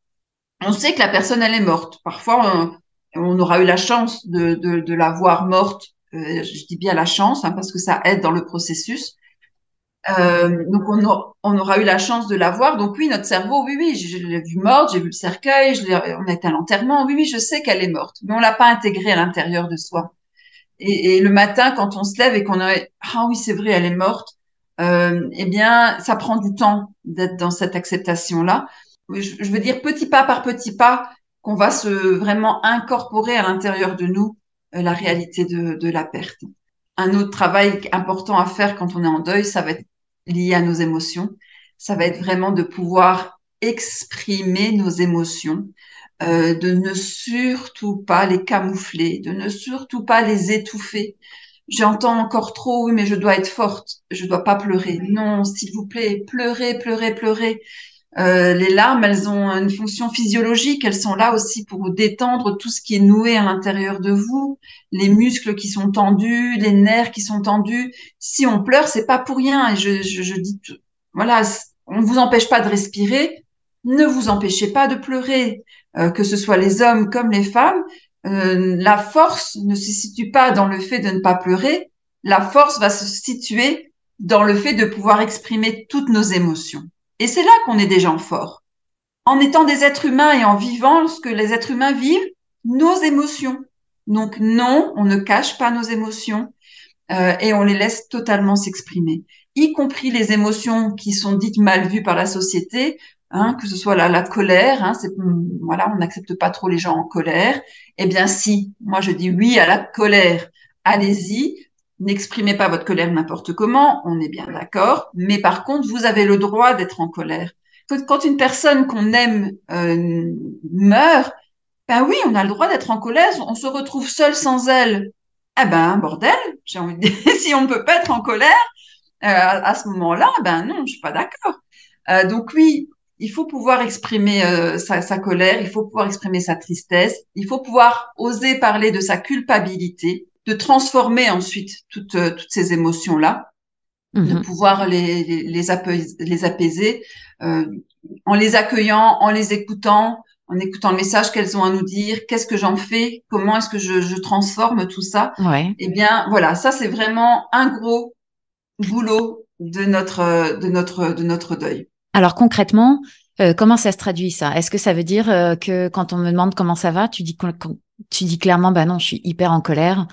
On sait que la personne elle est morte. Parfois on, aura eu la chance de la voir morte. Euh, je dis bien la chance hein, parce que ça aide dans le processus. Euh, donc on, on, aura eu la chance de la voir. Donc oui, notre cerveau, oui, oui, je, l'ai vu morte, j'ai vu le cercueil, on a été à l'enterrement, oui, oui, je sais qu'elle est morte, mais on l'a pas intégrée à l'intérieur de soi. Et, le matin, quand on se lève et qu'on a, ah oui, c'est vrai, elle est morte, euh, eh bien, ça prend du temps d'être dans cette acceptation-là. Je, je, veux dire petit pas par petit pas qu'on va se vraiment incorporer à l'intérieur de nous euh, la réalité de, de la perte un autre travail important à faire quand on est en deuil, ça va être lié à nos émotions. Ça va être vraiment de pouvoir exprimer nos émotions, euh, de ne surtout pas les camoufler, de ne surtout pas les étouffer. J'entends encore trop, oui, mais je dois être forte, je dois pas pleurer. Non, s'il vous plaît, pleurez, pleurez, pleurez. Euh, les larmes, elles ont une fonction physiologique. Elles sont là aussi pour détendre tout ce qui est noué à l'intérieur de vous, les muscles qui sont tendus, les nerfs qui sont tendus. Si on pleure, c'est pas pour rien. Et je, je, je dis, voilà, on vous empêche pas de respirer. Ne vous empêchez pas de pleurer, euh, que ce soit les hommes comme les femmes. Euh, la force ne se situe pas dans le fait de ne pas pleurer. La force va se situer dans le fait de pouvoir exprimer toutes nos émotions. Et c'est là qu'on est des gens forts. En étant des êtres humains et en vivant ce que les êtres humains vivent, nos émotions. Donc non, on ne cache pas nos émotions euh, et on les laisse totalement s'exprimer, y compris les émotions qui sont dites mal vues par la société, hein, que ce soit la, la colère. Hein, c'est, voilà, on n'accepte pas trop les gens en colère. Eh bien si, moi je dis oui à la colère. Allez-y, N'exprimez pas votre colère n'importe comment, on est bien d'accord, mais par contre, vous avez le droit d'être en colère. Quand une personne qu'on aime euh, meurt, ben oui, on a le droit d'être en colère, on se retrouve seul sans elle. Eh ben, bordel, si on ne peut pas être en colère euh, à, ce moment-là, ben non, je suis pas d'accord. Euh, donc oui, il faut pouvoir exprimer euh, sa, sa, colère, il faut pouvoir exprimer sa tristesse, il faut pouvoir oser parler de sa culpabilité, de transformer ensuite toutes, euh, toutes ces émotions-là, de mhm. pouvoir les, les, les, apaiser, les apaiser euh, en les accueillant, en les écoutant, en écoutant le message qu'elles ont à nous dire, qu'est-ce que j'en fais, comment est-ce que je, je, transforme tout ça. Ouais. Eh bien, voilà, ça c'est vraiment un gros boulot de notre de notre de notre deuil. Alors concrètement, euh, comment ça se traduit ça? Est-ce que ça veut dire euh, que quand on me demande comment ça va, tu dis tu dis clairement bah non, je suis hyper en colère,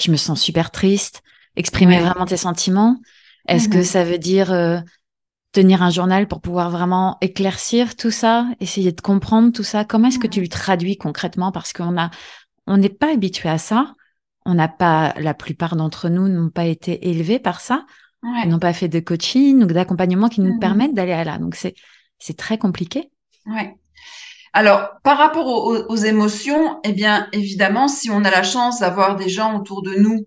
je me sens super triste, exprimer vraiment tes sentiments. Est-ce que mhm. ça veut dire euh, tenir un journal pour pouvoir vraiment éclaircir tout ça, essayer de comprendre tout ça? Comment est-ce que tu le traduis concrètement? Parce qu'on a, on n'est pas habitué à ça. On n'a pas, la plupart d'entre nous n'ont pas été élevés par ça. Ils n'ont pas fait de coaching ou d'accompagnement qui nous mhm. permettent d'aller à là. Donc c'est, c'est très compliqué. Ouais. Alors, par rapport aux, émotions, eh bien, évidemment, si on a la chance d'avoir des gens autour de nous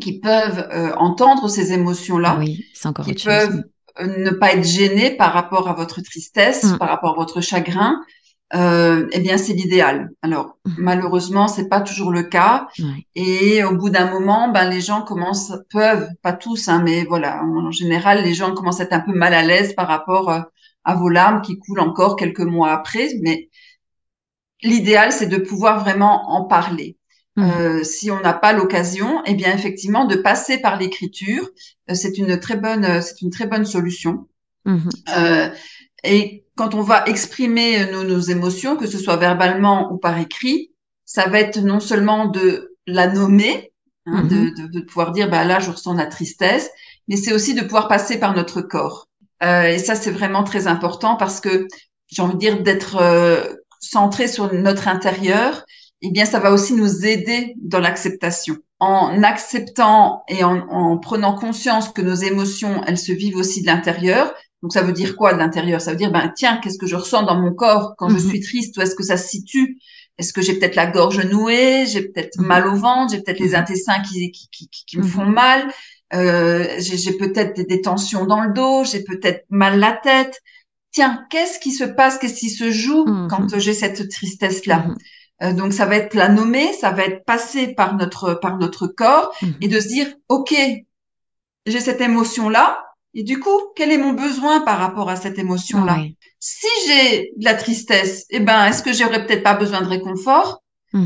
qui peuvent euh, entendre ces émotions-là, oui, encore qui peuvent euh, ne pas être gênés par rapport à votre tristesse, mm. par rapport à votre chagrin, euh, eh bien, c'est l'idéal. Alors, mm. malheureusement, c'est pas toujours le cas. Et au bout d'un moment, ben, les gens commencent, peuvent, pas tous, hein, mais voilà, en, général, les gens commencent à être un peu mal à l'aise par rapport à vos larmes qui coulent encore quelques mois après. Mais l'idéal, c'est de pouvoir vraiment en parler. Mhm. Euh, si on n'a pas l'occasion, eh bien effectivement de passer par l'écriture, euh, c'est une très bonne, euh, c'est une très bonne solution. Euh, et quand on va exprimer nos, nos émotions, que ce soit verbalement ou par écrit, ça va être non seulement de la nommer, hein, de, de, de pouvoir dire bah là je ressens la tristesse, mais c'est aussi de pouvoir passer par notre corps. Euh, et ça c'est vraiment très important parce que j'ai envie de dire d'être euh, centré sur notre intérieur. Eh bien, ça va aussi nous aider dans l'acceptation. En acceptant et en, en prenant conscience que nos émotions, elles se vivent aussi de l'intérieur, donc ça veut dire quoi de l'intérieur? Ça veut dire ben tiens, qu'est-ce que je ressens dans mon corps quand je Mhm. suis triste? Où est-ce que ça se situe? Est-ce que j'ai peut-être la gorge nouée? J'ai peut-être Mhm. mal au ventre? J'ai peut-être les Mhm. intestins qui, qui, qui, qui- me font mal? Euh, J'ai peut-être des, des tensions dans le dos J'ai peut-être mal la tête Tiens, qu'est-ce qui se passe? Qu'est-ce qui se joue Mhm. quand euh, j'ai cette tristesse-là? Mhm. Euh, Donc ça va être la nommer, ça va être passé par notre par notre corps Mhm. et de se dire ok, j'ai cette émotion-là et du coup quel est mon besoin par rapport à cette émotion-là? Si j'ai de la tristesse, eh ben est-ce que j'aurais peut-être pas besoin de réconfort?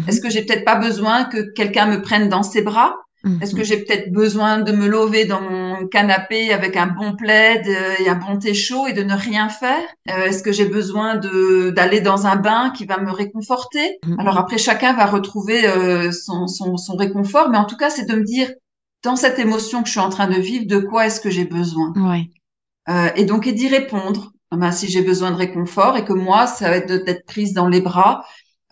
Est-ce que j'ai peut-être pas besoin que quelqu'un me prenne dans ses bras? Mhm. Est-ce que j'ai peut-être besoin de me lever dans mon canapé avec un bon plaid euh, et un bon thé chaud et de ne rien faire? Euh, Est-ce que j'ai besoin de d'aller dans un bain qui va me réconforter? Mhm. Alors après, chacun va retrouver euh, son, son, son réconfort, mais en tout cas, c'est de me dire dans cette émotion que je suis en train de vivre, de quoi est-ce que j'ai besoin? Ouais. Euh, Et donc, et d'y répondre. Ben, si j'ai besoin de réconfort et que moi, ça va être d'être prise dans les bras,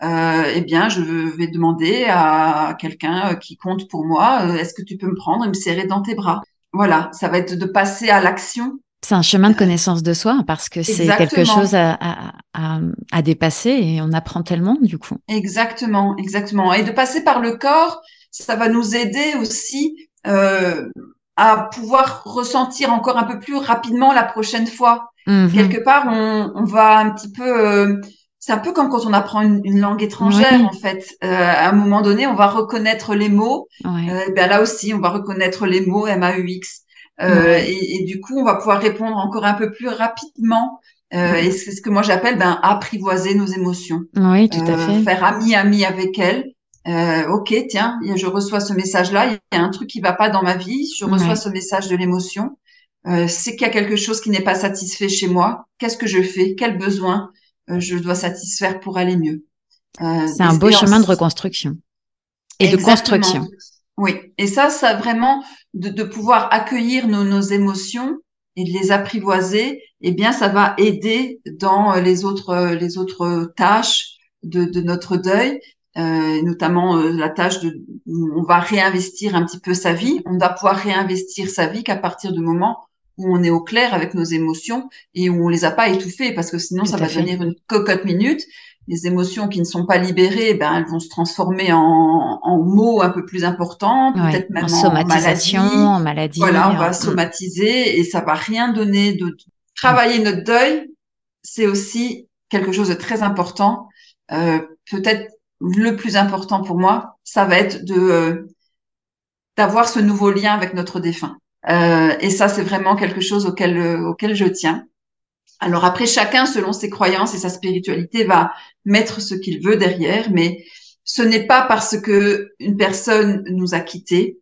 eh bien, je vais demander à quelqu'un euh, qui compte pour moi, euh, est-ce que tu peux me prendre et me serrer dans tes bras? Voilà, ça va être de passer à l'action. C'est un chemin de connaissance de soi parce que c'est quelque chose à, à, à, à dépasser et on apprend tellement du coup. Exactement, exactement. Et de passer par le corps, ça va nous aider aussi euh, à pouvoir ressentir encore un peu plus rapidement la prochaine fois. Mhm. Quelque part, on, on va un petit peu. euh, c'est un peu comme quand on apprend une, une langue étrangère, Oui. en fait. Euh, à un moment donné, on va reconnaître les mots. Euh, ben là aussi, on va reconnaître les mots M-A-U-X. Euh, et, et du coup, on va pouvoir répondre encore un peu plus rapidement. Euh. Et c'est ce que moi j'appelle ben, apprivoiser nos émotions. Oui, tout à Euh, fait. faire ami-ami avec elles. Euh, ok, tiens, je reçois ce message-là, il y a un truc qui va pas dans ma vie, je reçois ce message de l'émotion. Euh, c'est qu'il y a quelque chose qui n'est pas satisfait chez moi. Qu'est-ce que je fais? Quel besoin? Je dois satisfaire pour aller mieux Euh, C'est un beau chemin de reconstruction et de construction. Oui, et ça, ça vraiment de, de pouvoir accueillir nos, nos émotions et de les apprivoiser, eh bien, ça va aider dans euh, les autres euh, les autres tâches de, de notre deuil, euh, notamment euh, la tâche de où on va réinvestir un petit peu sa vie. On va pouvoir réinvestir sa vie qu'à partir du moment où on est au clair avec nos émotions et où on les a pas étouffées, parce que sinon Tout ça va fait. devenir une cocotte minute les émotions qui ne sont pas libérées, ben, elles vont se transformer en, en mots un peu plus importants, Ouais. peut-être même En somatisation, maladie. en maladie. Voilà, on en- va Mm. somatiser et ça va rien donner de travailler notre deuil. C'est aussi quelque chose de très important. Euh, peut-être le plus important pour moi, ça va être de euh, d'avoir ce nouveau lien avec notre défunt. Euh, et ça, c'est vraiment quelque chose auquel euh, auquel je tiens. Alors après, chacun, selon ses croyances et sa spiritualité, va mettre ce qu'il veut derrière, mais ce n'est pas parce que une personne nous a quittés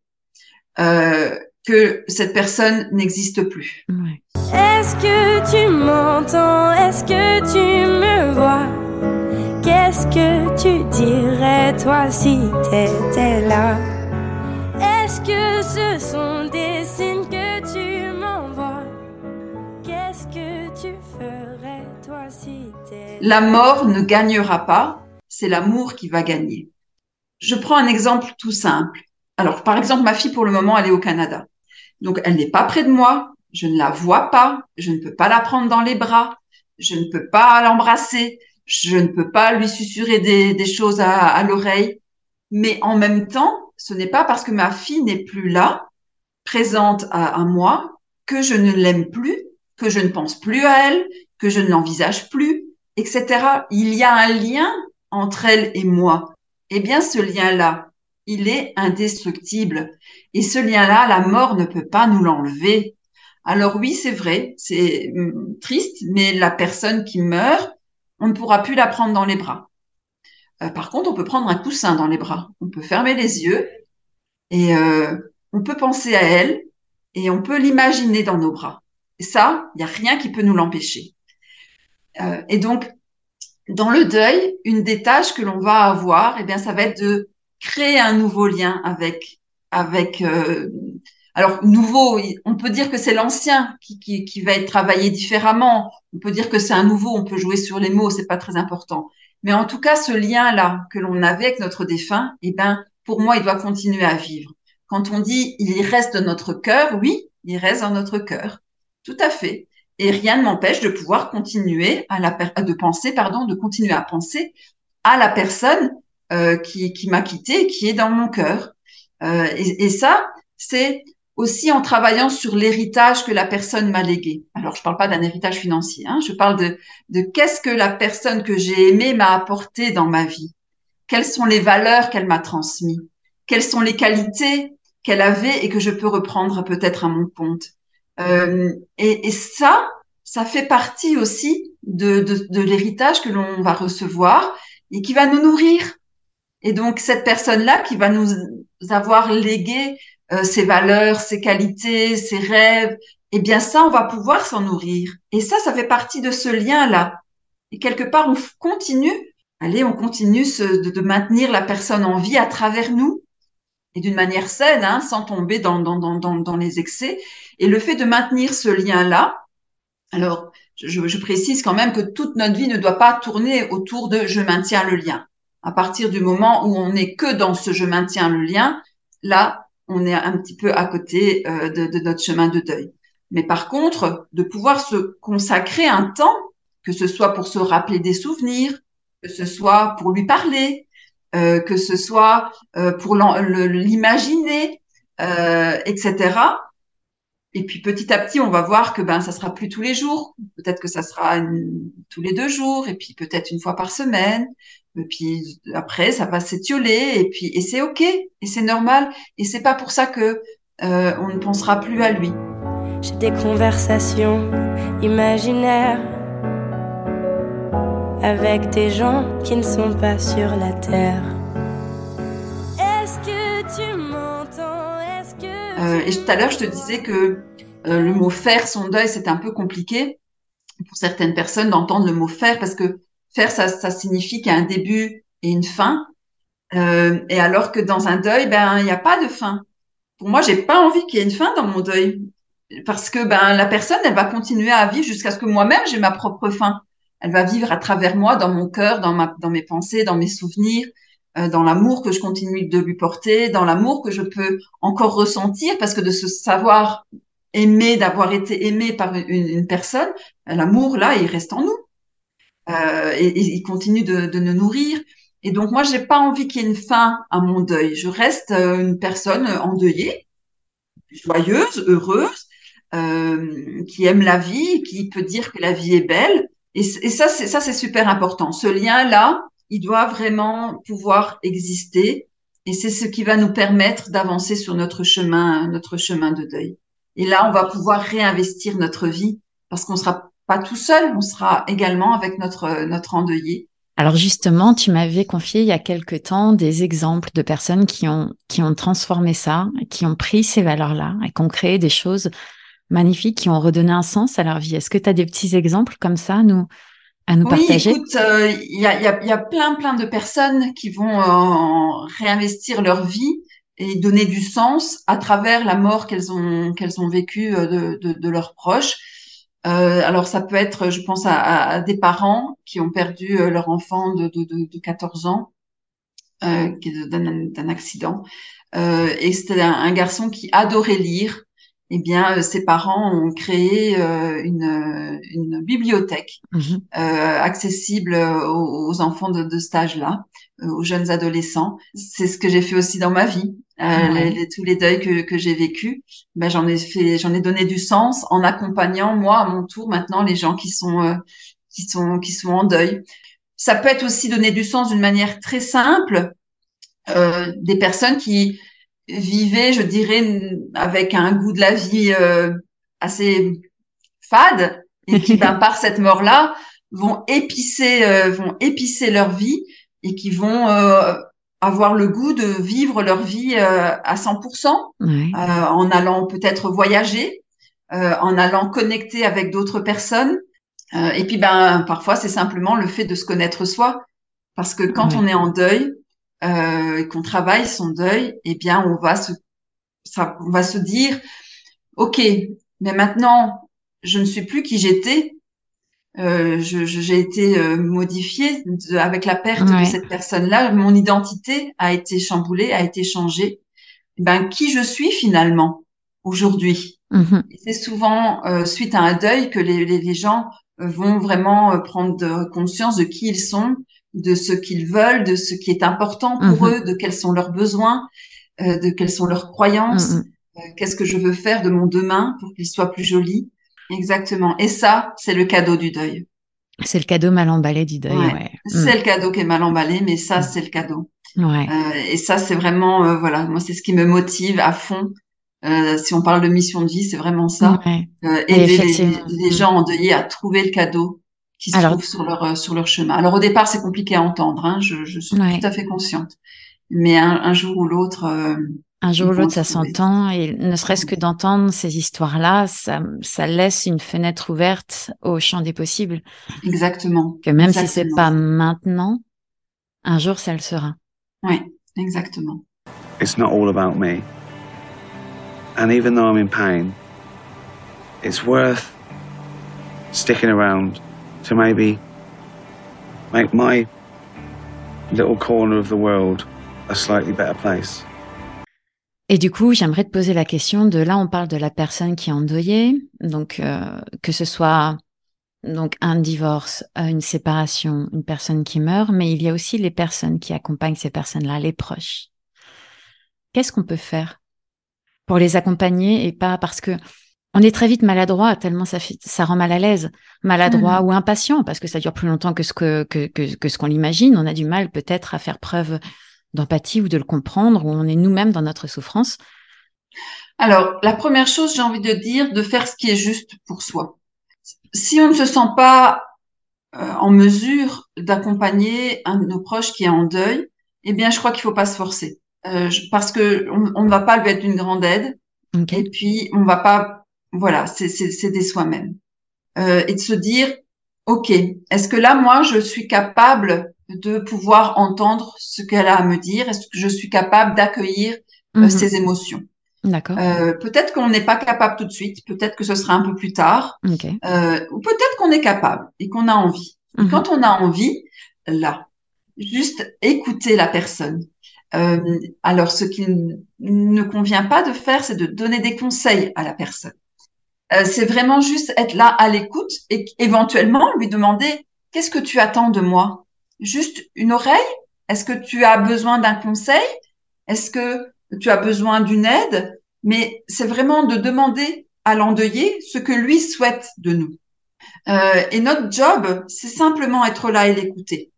euh, que cette personne n'existe plus. Ouais. Est-ce que tu m'entends? Est-ce que tu me vois? Qu'est-ce que tu dirais toi si t'étais là? Est-ce que ce sont des La mort ne gagnera pas, c'est l'amour qui va gagner. Je prends un exemple tout simple. Alors, par exemple, ma fille, pour le moment, elle est au Canada. Donc, elle n'est pas près de moi, je ne la vois pas, je ne peux pas la prendre dans les bras, je ne peux pas l'embrasser, je ne peux pas lui susurrer des, choses à, l'oreille. Mais en même temps, ce n'est pas parce que ma fille n'est plus là, présente à moi, que je ne l'aime plus, que je ne pense plus à elle, que je ne l'envisage plus, etc. Il y a un lien entre elle et moi. Eh bien, ce lien-là, il est indestructible. Et ce lien-là, la mort ne peut pas nous l'enlever. Alors oui, c'est vrai, c'est hum, triste, mais la personne qui meurt, on ne pourra plus la prendre dans les bras. Euh, par contre, on peut prendre un coussin dans les bras. On peut fermer les yeux et euh, on peut penser à elle et on peut l'imaginer dans nos bras. Et ça, il n'y a rien qui peut nous l'empêcher. Euh, et donc, dans le deuil, une des tâches que l'on va avoir, eh bien, ça va être de créer un nouveau lien avec, avec. Euh, alors nouveau, on peut dire que c'est l'ancien qui, qui, qui, va être travaillé différemment. On peut dire que c'est un nouveau. On peut jouer sur les mots, c'est pas très important. Mais en tout cas, ce lien-là que l'on avait avec notre défunt, eh ben, pour moi, il doit continuer à vivre. Quand on dit il reste dans notre cœur, oui, il reste dans notre cœur. Tout à fait. Et rien ne m'empêche de pouvoir continuer à la de penser, pardon, de continuer à penser à la personne euh, qui, qui m'a quitté, qui est dans mon cœur. Euh, et, et, ça, c'est aussi en travaillant sur l'héritage que la personne m'a légué. Alors, je parle pas d'un héritage financier, hein, je parle de, de qu'est-ce que la personne que j'ai aimée m'a apporté dans ma vie. Quelles sont les valeurs qu'elle m'a transmises? Quelles sont les qualités qu'elle avait et que je peux reprendre peut-être à mon compte? Euh, et, et, ça, ça fait partie aussi de, de, de l'héritage que l'on va recevoir et qui va nous nourrir. Et donc cette personne-là qui va nous avoir légué euh, ses valeurs, ses qualités, ses rêves, eh bien ça, on va pouvoir s'en nourrir. Et ça, ça fait partie de ce lien-là. Et quelque part, on continue, allez, on continue de, de, maintenir la personne en vie à travers nous et d'une manière saine, hein, sans tomber dans, dans, dans, dans, les excès. Et le fait de maintenir ce lien-là, alors je, je, précise quand même que toute notre vie ne doit pas tourner autour de je maintiens le lien. À partir du moment où on n'est que dans ce je maintiens le lien, là, on est un petit peu à côté euh, de, de notre chemin de deuil. Mais par contre, de pouvoir se consacrer un temps, que ce soit pour se rappeler des souvenirs, que ce soit pour lui parler, euh, que ce soit euh, pour l'imaginer, euh, etc. Et puis petit à petit, on va voir que ben ça sera plus tous les jours. Peut-être que ça sera tous les deux jours, et puis peut-être une fois par semaine. Et puis après, ça va s'étioler, et puis et c'est ok, et c'est normal, et c'est pas pour ça que euh, on ne pensera plus à lui. J'ai des conversations imaginaires avec des gens qui ne sont pas sur la terre. Euh, Et tout à l'heure, je te disais que euh, le mot faire son deuil, c'est un peu compliqué pour certaines personnes d'entendre le mot faire parce que faire, ça, ça signifie qu'il y a un début et une fin. Euh, et alors que dans un deuil, ben il n'y a pas de fin. Pour moi, j'ai pas envie qu'il y ait une fin dans mon deuil parce que ben la personne, elle va continuer à vivre jusqu'à ce que moi-même j'ai ma propre fin elle va vivre à travers moi, dans mon cœur, dans, ma, dans mes pensées, dans mes souvenirs, dans l'amour que je continue de lui porter, dans l'amour que je peux encore ressentir, parce que de se savoir aimer, d'avoir été aimé par une, personne, l'amour là, il reste en nous. Euh, et, il continue de, de, nous nourrir. Et donc moi, j'ai pas envie qu'il y ait une fin à mon deuil. Je reste euh, une personne endeuillée, joyeuse, heureuse, euh, qui aime la vie, qui peut dire que la vie est belle, et, et ça, c'est ça, c'est super important. Ce lien-là, il doit vraiment pouvoir exister, et c'est ce qui va nous permettre d'avancer sur notre chemin, notre chemin de deuil. Et là, on va pouvoir réinvestir notre vie parce qu'on sera pas tout seul, on sera également avec notre notre endeuillé. Alors justement, tu m'avais confié il y a quelque temps des exemples de personnes qui ont qui ont transformé ça, qui ont pris ces valeurs-là et qui ont créé des choses magnifiques qui ont redonné un sens à leur vie. Est-ce que tu as des petits exemples comme ça nous, à nous oui, écoute, il euh, y, a, y, a, y, a, plein, plein de personnes qui vont euh, réinvestir leur vie et donner du sens à travers la mort qu'elles ont qu'elles ont vécue euh, de, de, de, leurs proches. Euh, alors ça peut être, je pense à, à, des parents qui ont perdu leur enfant de, de, de 14 ans d'un accident. Et c'était un, un, garçon qui adorait lire, eh bien, euh, ses parents ont créé euh, une, euh, une, bibliothèque mmh. euh, accessible aux, aux, enfants de, de cet âge-là, aux jeunes adolescents. C'est ce que j'ai fait aussi dans ma vie. Euh, ouais. les, tous les deuils que, que j'ai vécu, ben j'en ai fait, j'en ai donné du sens en accompagnant moi à mon tour maintenant les gens qui sont euh, qui sont qui sont en deuil. Ça peut être aussi donner du sens d'une manière très simple. des personnes qui vivaient, je dirais, avec un goût de la vie euh, assez fade et qui, ben, par cette mort-là, vont épicer, euh, vont épicer leur vie et qui vont euh, avoir le goût de vivre leur vie euh, à 100%, Ouais. euh, en allant peut-être voyager, euh, en allant connecter avec d'autres personnes. Euh, et puis, ben, parfois, c'est simplement le fait de se connaître soi, parce que quand on est en deuil euh, et qu'on travaille son deuil, eh bien, on va se, ça, on va se dire, ok, mais maintenant, je ne suis plus qui j'étais. Euh, je- je- j'ai été euh, modifiée de- avec la perte Ouais. de cette personne-là. Mon identité a été chamboulée, a été changée. Eh Ben, qui je suis finalement aujourd'hui? Mhm. C'est souvent euh, suite à un deuil que les, les, les gens euh, vont vraiment euh, prendre de- conscience de qui ils sont, de ce qu'ils veulent, de ce qui est important pour Mhm. eux, de quels sont leurs besoins, euh, de quelles sont leurs croyances. Mhm. Euh, Qu'est-ce que je veux faire de mon demain pour qu'il soit plus joli Exactement. Et ça, c'est le cadeau du deuil. C'est le cadeau mal emballé du deuil, Ouais. ouais. C'est le cadeau qui est mal emballé, mais ça, c'est le cadeau. Ouais. Euh, et ça, c'est vraiment, euh, voilà, moi, c'est ce qui me motive à fond. Euh, si on parle de mission de vie, c'est vraiment ça. Euh, aider les, les- gens endeuillés à trouver le cadeau qui se Alors- trouve sur leur, euh, sur leur chemin. Alors, au départ, c'est compliqué à entendre, hein, je, je suis Ouais. tout à fait consciente. Mais un, un jour ou l'autre, euh, Un jour ou l'autre, ça trouver. s'entend et ne serait-ce que d'entendre ces histoires-là, ça, ça laisse une fenêtre ouverte au champ des possibles. exactement. Que même si c'est Exactement. pas maintenant, un jour, ça le sera. Oui, exactement. It's not all about me. And even though I'm in pain, it's worth sticking around to maybe make my little corner of the world a slightly better place. Et du coup, j'aimerais te poser la question de là, on parle de la personne qui est endeuillée, donc euh, que ce soit donc un divorce, une séparation, une personne qui meurt, mais il y a aussi les personnes qui accompagnent ces personnes-là, les proches. Qu'est-ce qu'on peut faire pour les accompagner et pas parce que on est très vite maladroit tellement ça, fait- ça rend mal à l'aise, maladroit ou impatient parce que ça dure plus longtemps que ce que que, que, que ce qu'on l'imagine. On a du mal peut-être à faire preuve d'empathie ou de le comprendre, ou on est nous-mêmes dans notre souffrance. Alors, la première chose, j'ai envie de dire, de faire ce qui est juste pour soi. Si on ne se sent pas euh, en mesure d'accompagner un de nos proches qui est en deuil, eh bien, je crois qu'il faut pas se forcer, Euh, je- parce que on, on ne va pas lui être d'une grande aide, Ok. et puis on va pas, voilà, c'est des soi-même, Euh, et de se dire, ok, est-ce que là, moi, je suis capable de pouvoir entendre ce qu'elle a à me dire? Est-ce que je suis capable d'accueillir euh, Mhm. ses émotions? D'accord. euh, peut-être qu'on n'est pas capable tout de suite, peut-être que ce sera un peu plus tard, Ok. euh, ou peut-être qu'on est capable et qu'on a envie. Mhm. quand on a envie, là, juste écouter la personne. Euh, alors, ce qui ne convient pas de faire, c'est de donner des conseils à la personne. Euh, c'est vraiment juste être là à l'écoute et éventuellement lui demander qu'est-ce que tu attends de moi? Juste une oreille? Est-ce que tu as besoin d'un conseil? Est-ce que tu as besoin d'une aide? Mais c'est vraiment de demander à l'endeuillé ce que lui souhaite de nous. Euh, et notre job, c'est simplement être là et l'écouter,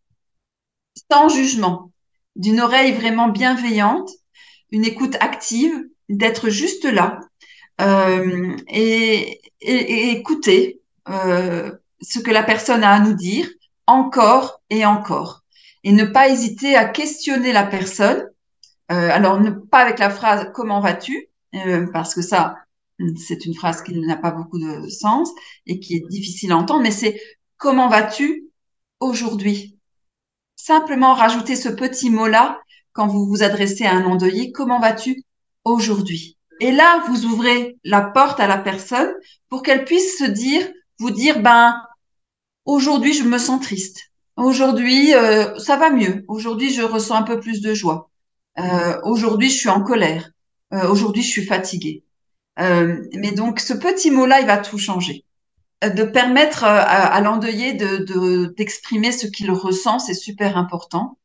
sans jugement, d'une oreille vraiment bienveillante, une écoute active, d'être juste là euh, et, et, écouter euh, ce que la personne a à nous dire encore et encore. Et ne pas hésiter à questionner la personne. Euh, alors, ne pas avec la phrase comment vas-tu? Parce que ça, c'est une phrase qui n'a pas beaucoup de sens et qui est difficile à entendre, mais c'est comment vas-tu aujourd'hui? Simplement rajouter ce petit mot-là quand vous vous adressez à un endeuillé, comment vas-tu aujourd'hui? Et là, vous ouvrez la porte à la personne pour qu'elle puisse se dire, vous dire, ben, aujourd'hui, je me sens triste. Aujourd'hui, euh, ça va mieux. Aujourd'hui, je ressens un peu plus de joie. Euh, aujourd'hui, je suis en colère. Euh, aujourd'hui, je suis fatiguée. Mais donc, ce petit mot-là, il va tout changer. De permettre à, l'endeuillé de, de, d'exprimer ce qu'il ressent, c'est super important.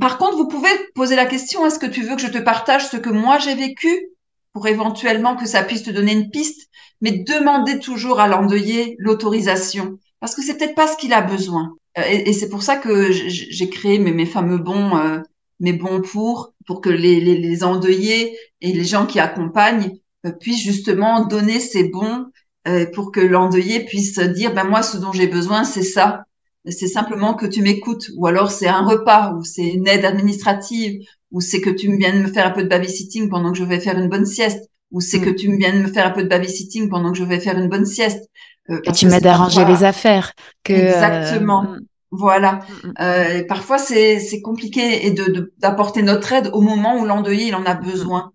Par contre, vous pouvez poser la question, est-ce que tu veux que je te partage ce que moi j'ai vécu? Pour éventuellement que ça puisse te donner une piste, mais demandez toujours à l'endeuillé l'autorisation, parce que c'est peut-être pas ce qu'il a besoin. Euh, Et, c'est pour ça que j'ai créé mes, mes fameux bons, euh, mes bons pour, pour que les, les, les endeuillés et les gens qui accompagnent euh, puissent justement donner ces bons euh, pour que l'endeuillé puisse dire, ben moi, ce dont j'ai besoin, c'est ça. c'est simplement que tu m'écoutes, ou alors c'est un repas, ou c'est une aide administrative, ou c'est que tu viens de me faire un peu de babysitting pendant que je vais faire une bonne sieste, ou c'est que tu viens de me faire un peu de babysitting pendant que je vais faire une bonne sieste. Euh, que tu m'aides à ranger les affaires. Que, Exactement. Euh, voilà. Mm, mm. Euh, parfois, c'est compliqué et de d'apporter notre aide au moment où l'endeuillé il en a besoin.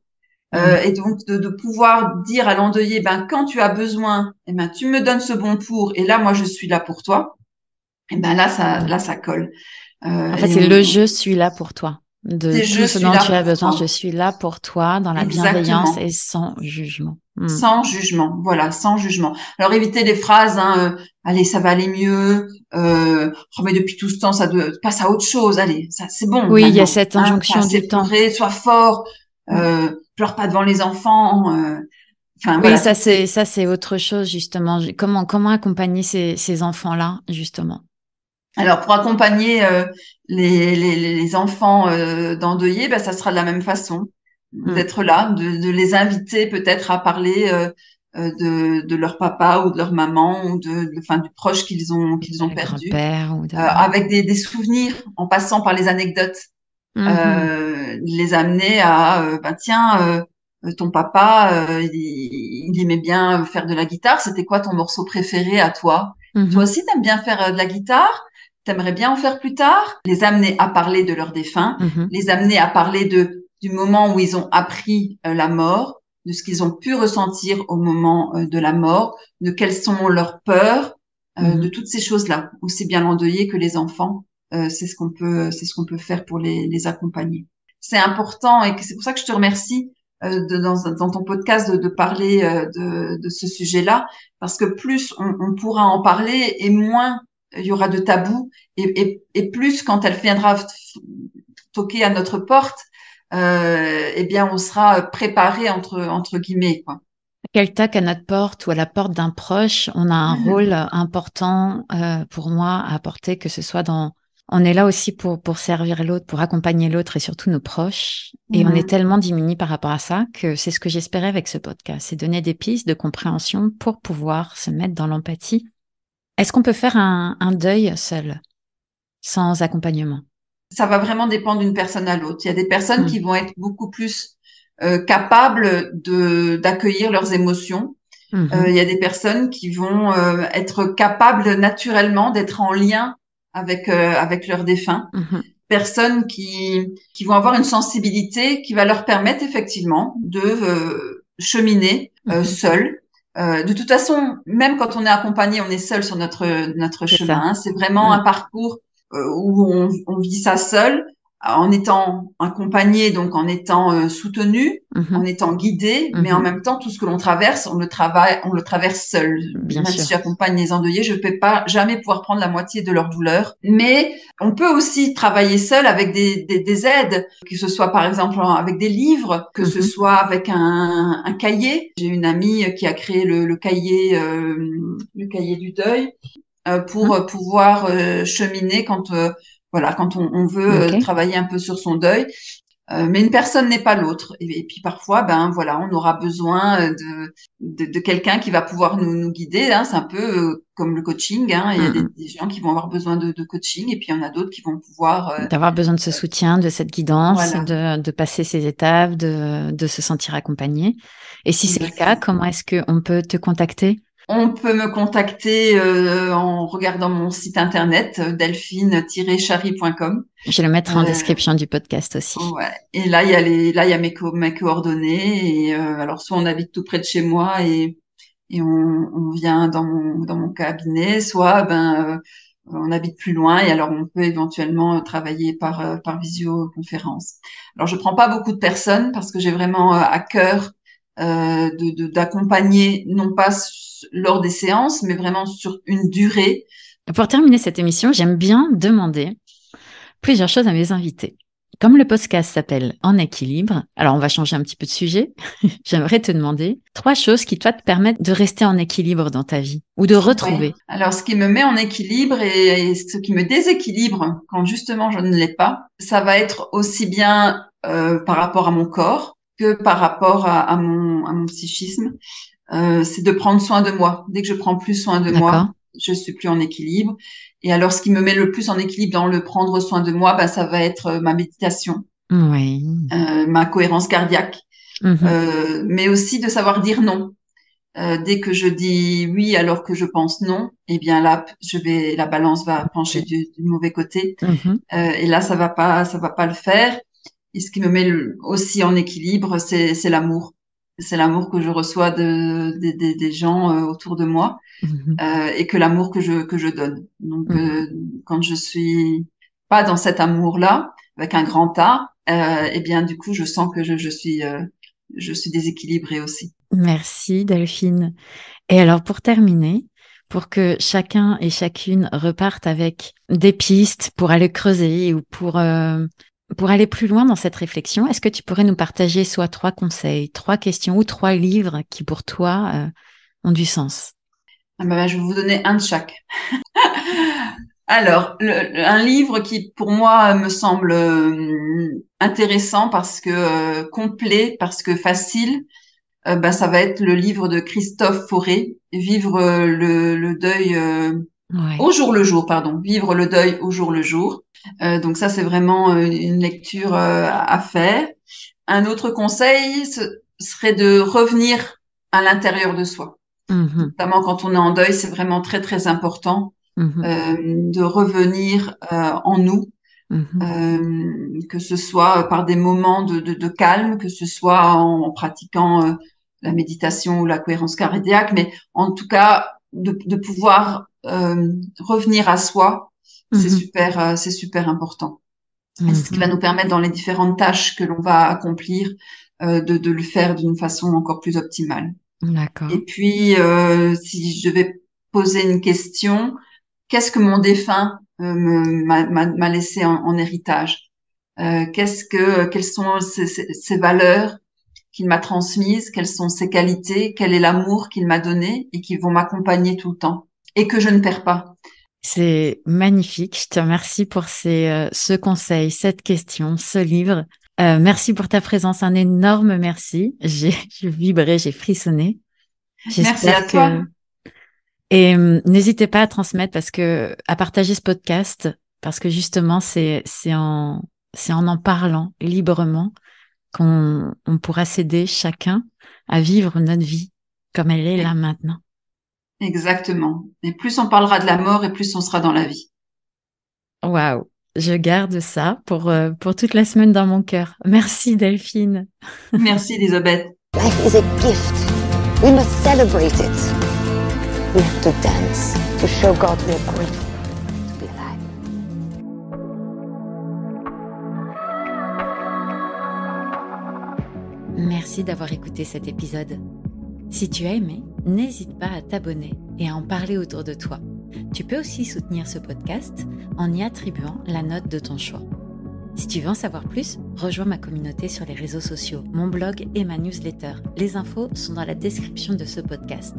Euh, et donc de, de, pouvoir dire à l'endeuillé, ben quand tu as besoin, eh ben tu me donnes ce bon pour, et là moi je suis là pour toi. Et ben là ça là ça colle. Euh, en fait, c'est le je suis là pour toi. De tout ce dont tu as besoin, je suis là pour toi dans la bienveillance et sans jugement. Hmm. Sans jugement, voilà, sans jugement. Alors évitez les phrases, hein, euh, allez, ça va aller mieux, euh, oh, mais depuis tout ce temps, ça de, passe à autre chose, allez, ça c'est bon. Oui, il y a cette hein, injonction du temps. sois fort, euh, pleure pas devant les enfants. Euh, enfin, oui, ça c'est ça c'est autre chose justement. Comment comment accompagner ces, ces enfants là justement? Alors pour accompagner euh, les, les, les, enfants euh, d'endeuillés, ben, ça sera de la même façon, mmh. d'être là, de, de, les inviter peut-être à parler euh, euh, de, de, leur papa ou de leur maman ou de, enfin du proche qu'ils ont qu'ils ont perdu, ou avec des, des, souvenirs, en passant par les anecdotes, mmh. les amener à ben tiens ton papa, il, il, aimait bien faire de la guitare. C'était quoi ton morceau préféré à toi? Mmh. Toi aussi, t'aimes bien faire de la guitare? T'aimerais bien en faire plus tard, les amener à parler de leurs défunts, mhm. les amener à parler de du moment où ils ont appris euh, la mort, de ce qu'ils ont pu ressentir au moment euh, de la mort, de quelles sont leurs peurs, euh, mhm. de toutes ces choses-là, aussi bien l'endeuillé que les enfants. c'est ce qu'on peut, c'est ce qu'on peut faire pour les, les accompagner. C'est important et c'est pour ça que je te remercie de, dans, dans, ton podcast de, de parler de, de, ce sujet-là, parce que plus on, on, pourra en parler et moins il y aura de tabous et, et, et, plus quand elle viendra toquer à notre porte, euh, eh bien on sera préparé entre entre guillemets quoi. Quel tac à notre porte ou à la porte d'un proche, on a un mmh. rôle important euh, pour moi à apporter, que ce soit dans on est là aussi pour pour servir l'autre, pour accompagner l'autre et surtout nos proches. Et on est tellement diminué par rapport à ça que c'est ce que j'espérais avec ce podcast, c'est donner des pistes de compréhension pour pouvoir se mettre dans l'empathie est-ce qu'on peut faire un, deuil seul, sans accompagnement? Ça va vraiment dépendre d'une personne à l'autre. Il y a des personnes hmm. qui vont être beaucoup plus euh, capables de d'accueillir leurs émotions. Hmm. Euh, il y a des personnes qui vont euh, être capables naturellement d'être en lien avec avec leurs défunts. Hmm. Personnes qui qui vont avoir une sensibilité qui va leur permettre effectivement de cheminer seules euh, de toute façon, même quand on est accompagné, on est seul sur notre notre chemin. Hein. C'est vraiment un parcours euh, où on, on, vit ça seul en étant accompagné, donc en étant euh, soutenu, mhm. en étant guidé, mais en mhm. même temps tout ce que l'on traverse, on le travaille, on le traverse seul. Bien même sûr. si j'accompagne les endeuillés, je ne peux pas jamais pouvoir prendre la moitié de leur douleur. Mais on peut aussi travailler seul avec des, des, des aides, que ce soit par exemple avec des livres, que ce mhm. soit avec un, un cahier. J'ai une amie qui a créé le, le cahier, euh, le cahier du deuil euh, pour pouvoir cheminer quand voilà, quand on, on veut euh, travailler un peu sur son deuil. Euh, mais une personne n'est pas l'autre. Et, puis parfois, ben voilà, on aura besoin de, de, de quelqu'un qui va pouvoir nous, nous guider. Hein. C'est un peu euh, comme le coaching. Hein. Il y a des, des, gens qui vont avoir besoin de, de coaching, et puis il y en a d'autres qui vont pouvoir d'avoir besoin de ce soutien, de cette guidance, de, de passer ces étapes, de, de se sentir accompagné. Et si c'est le cas, comment est-ce qu'on peut te contacter? On peut me contacter euh, en regardant mon site internet euh, delphine-chari.com. Je vais le mettre en euh, description du podcast aussi. Ouais. Et là, il y a les, là, il y a mes, mes coordonnées. Et alors, soit on habite tout près de chez moi et, et on, on vient dans mon, dans mon cabinet, soit ben on habite plus loin et alors on peut éventuellement travailler par par visioconférence. Alors je prends pas beaucoup de personnes parce que j'ai vraiment à cœur euh, d'accompagner non pas lors des séances, mais vraiment sur une durée. Pour terminer cette émission, j'aime bien demander plusieurs choses à mes invités. Comme le podcast s'appelle En équilibre, alors on va changer un petit peu de sujet. J'aimerais te demander trois choses qui, toi, te permettent de rester en équilibre dans ta vie ou de retrouver. Alors, ce qui me met en équilibre et, ce qui me déséquilibre quand justement je ne l'ai pas, ça va être aussi bien euh, par rapport à mon corps que par rapport à, à, mon, à mon psychisme. Euh, c'est de prendre soin de moi. Dès que je prends plus soin de moi, je suis plus en équilibre. Et alors, ce qui me met le plus en équilibre dans le prendre soin de moi, bah, ça va être euh, ma méditation, Oui. euh, ma cohérence cardiaque, Mhm. euh, mais aussi de savoir dire non. Euh, dès que je dis oui alors que je pense non, eh bien là, je vais, la balance va pencher du, du mauvais côté. Mhm. Euh, et là, ça va pas, ça va pas le faire. Et ce qui me met le- aussi en équilibre, c'est, c'est l'amour. C'est l'amour que je reçois de, des- gens euh, autour de moi Mhm. euh, et que l'amour que je que je donne. Donc, Mhm. euh, quand je suis pas dans cet amour-là, avec un grand A, euh, eh bien, du coup, je sens que je, je suis euh, je suis déséquilibrée aussi. Merci Delphine. Et alors pour terminer, pour que chacun et chacune repartent avec des pistes pour aller creuser ou pour euh, pour aller plus loin dans cette réflexion, est-ce que tu pourrais nous partager soit trois conseils, trois questions ou trois livres qui pour toi euh, ont du sens? Ah ben, je vais vous donner un de chaque. Alors, un livre qui, pour moi, me semble euh, intéressant parce que euh, complet, parce que facile, ben, ça va être le livre de Christophe Fauré, Vivre le, deuil Ouais. au jour le jour, pardon, Vivre le deuil au jour le jour. Euh, donc ça, c'est vraiment euh, une lecture euh, à faire. Un autre conseil ce serait de revenir à l'intérieur de soi Mhm. notamment quand on est en deuil, c'est vraiment très très important Mhm. euh, de revenir euh, en nous, Mhm. euh, que ce soit par des moments de, de, de calme, que ce soit en, en pratiquant euh, la méditation ou la cohérence cardiaque, mais en tout cas de, de pouvoir revenir à soi, c'est Mhm. super, euh, c'est super important. Et ce qui va Mhm. nous permettre dans les différentes tâches que l'on va accomplir euh, de, de le faire d'une façon encore plus optimale. D'accord. Et puis, euh, si je devais poser une question, qu'est-ce que mon défunt euh, m'a m'a- m'a laissé en, en héritage? Euh, Qu'est-ce que, quelles sont ses, ses- ses valeurs qu'il m'a transmises? Quelles sont ses qualités? Quel est l'amour qu'il m'a donné et qui vont m'accompagner tout le temps? Et que je ne perds pas C'est magnifique. Je te remercie pour ces, euh, ce conseil, cette question, ce livre. Euh, merci pour ta présence. Un énorme merci. J'ai vibré, j'ai frissonné. Merci à toi. que- Et hum, n'hésitez pas à transmettre parce que à partager ce podcast parce que justement c'est c'est en c'est en en parlant librement qu'on on pourra s'aider chacun à vivre notre vie comme elle est là maintenant. Exactement. Et plus on parlera de la mort et plus on sera dans la vie. Waouh, je garde ça pour euh, pour toute la semaine dans mon cœur. Merci Delphine. Merci Elisabeth. Life is a gift. We must celebrate it. We have to dance to show God we are grateful to be alive. Merci d'avoir écouté cet épisode. Si tu as aimé, n'hésite pas à t'abonner et à en parler autour de toi. Tu peux aussi soutenir ce podcast en y attribuant la note de ton choix. Si tu veux en savoir plus, rejoins ma communauté sur les réseaux sociaux, mon blog et ma newsletter. Les infos sont dans la description de ce podcast.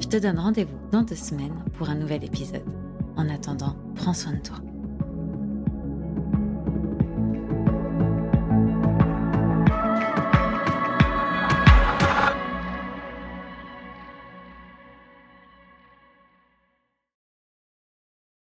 Je te donne rendez-vous dans deux semaines pour un nouvel épisode. En attendant, prends soin de toi.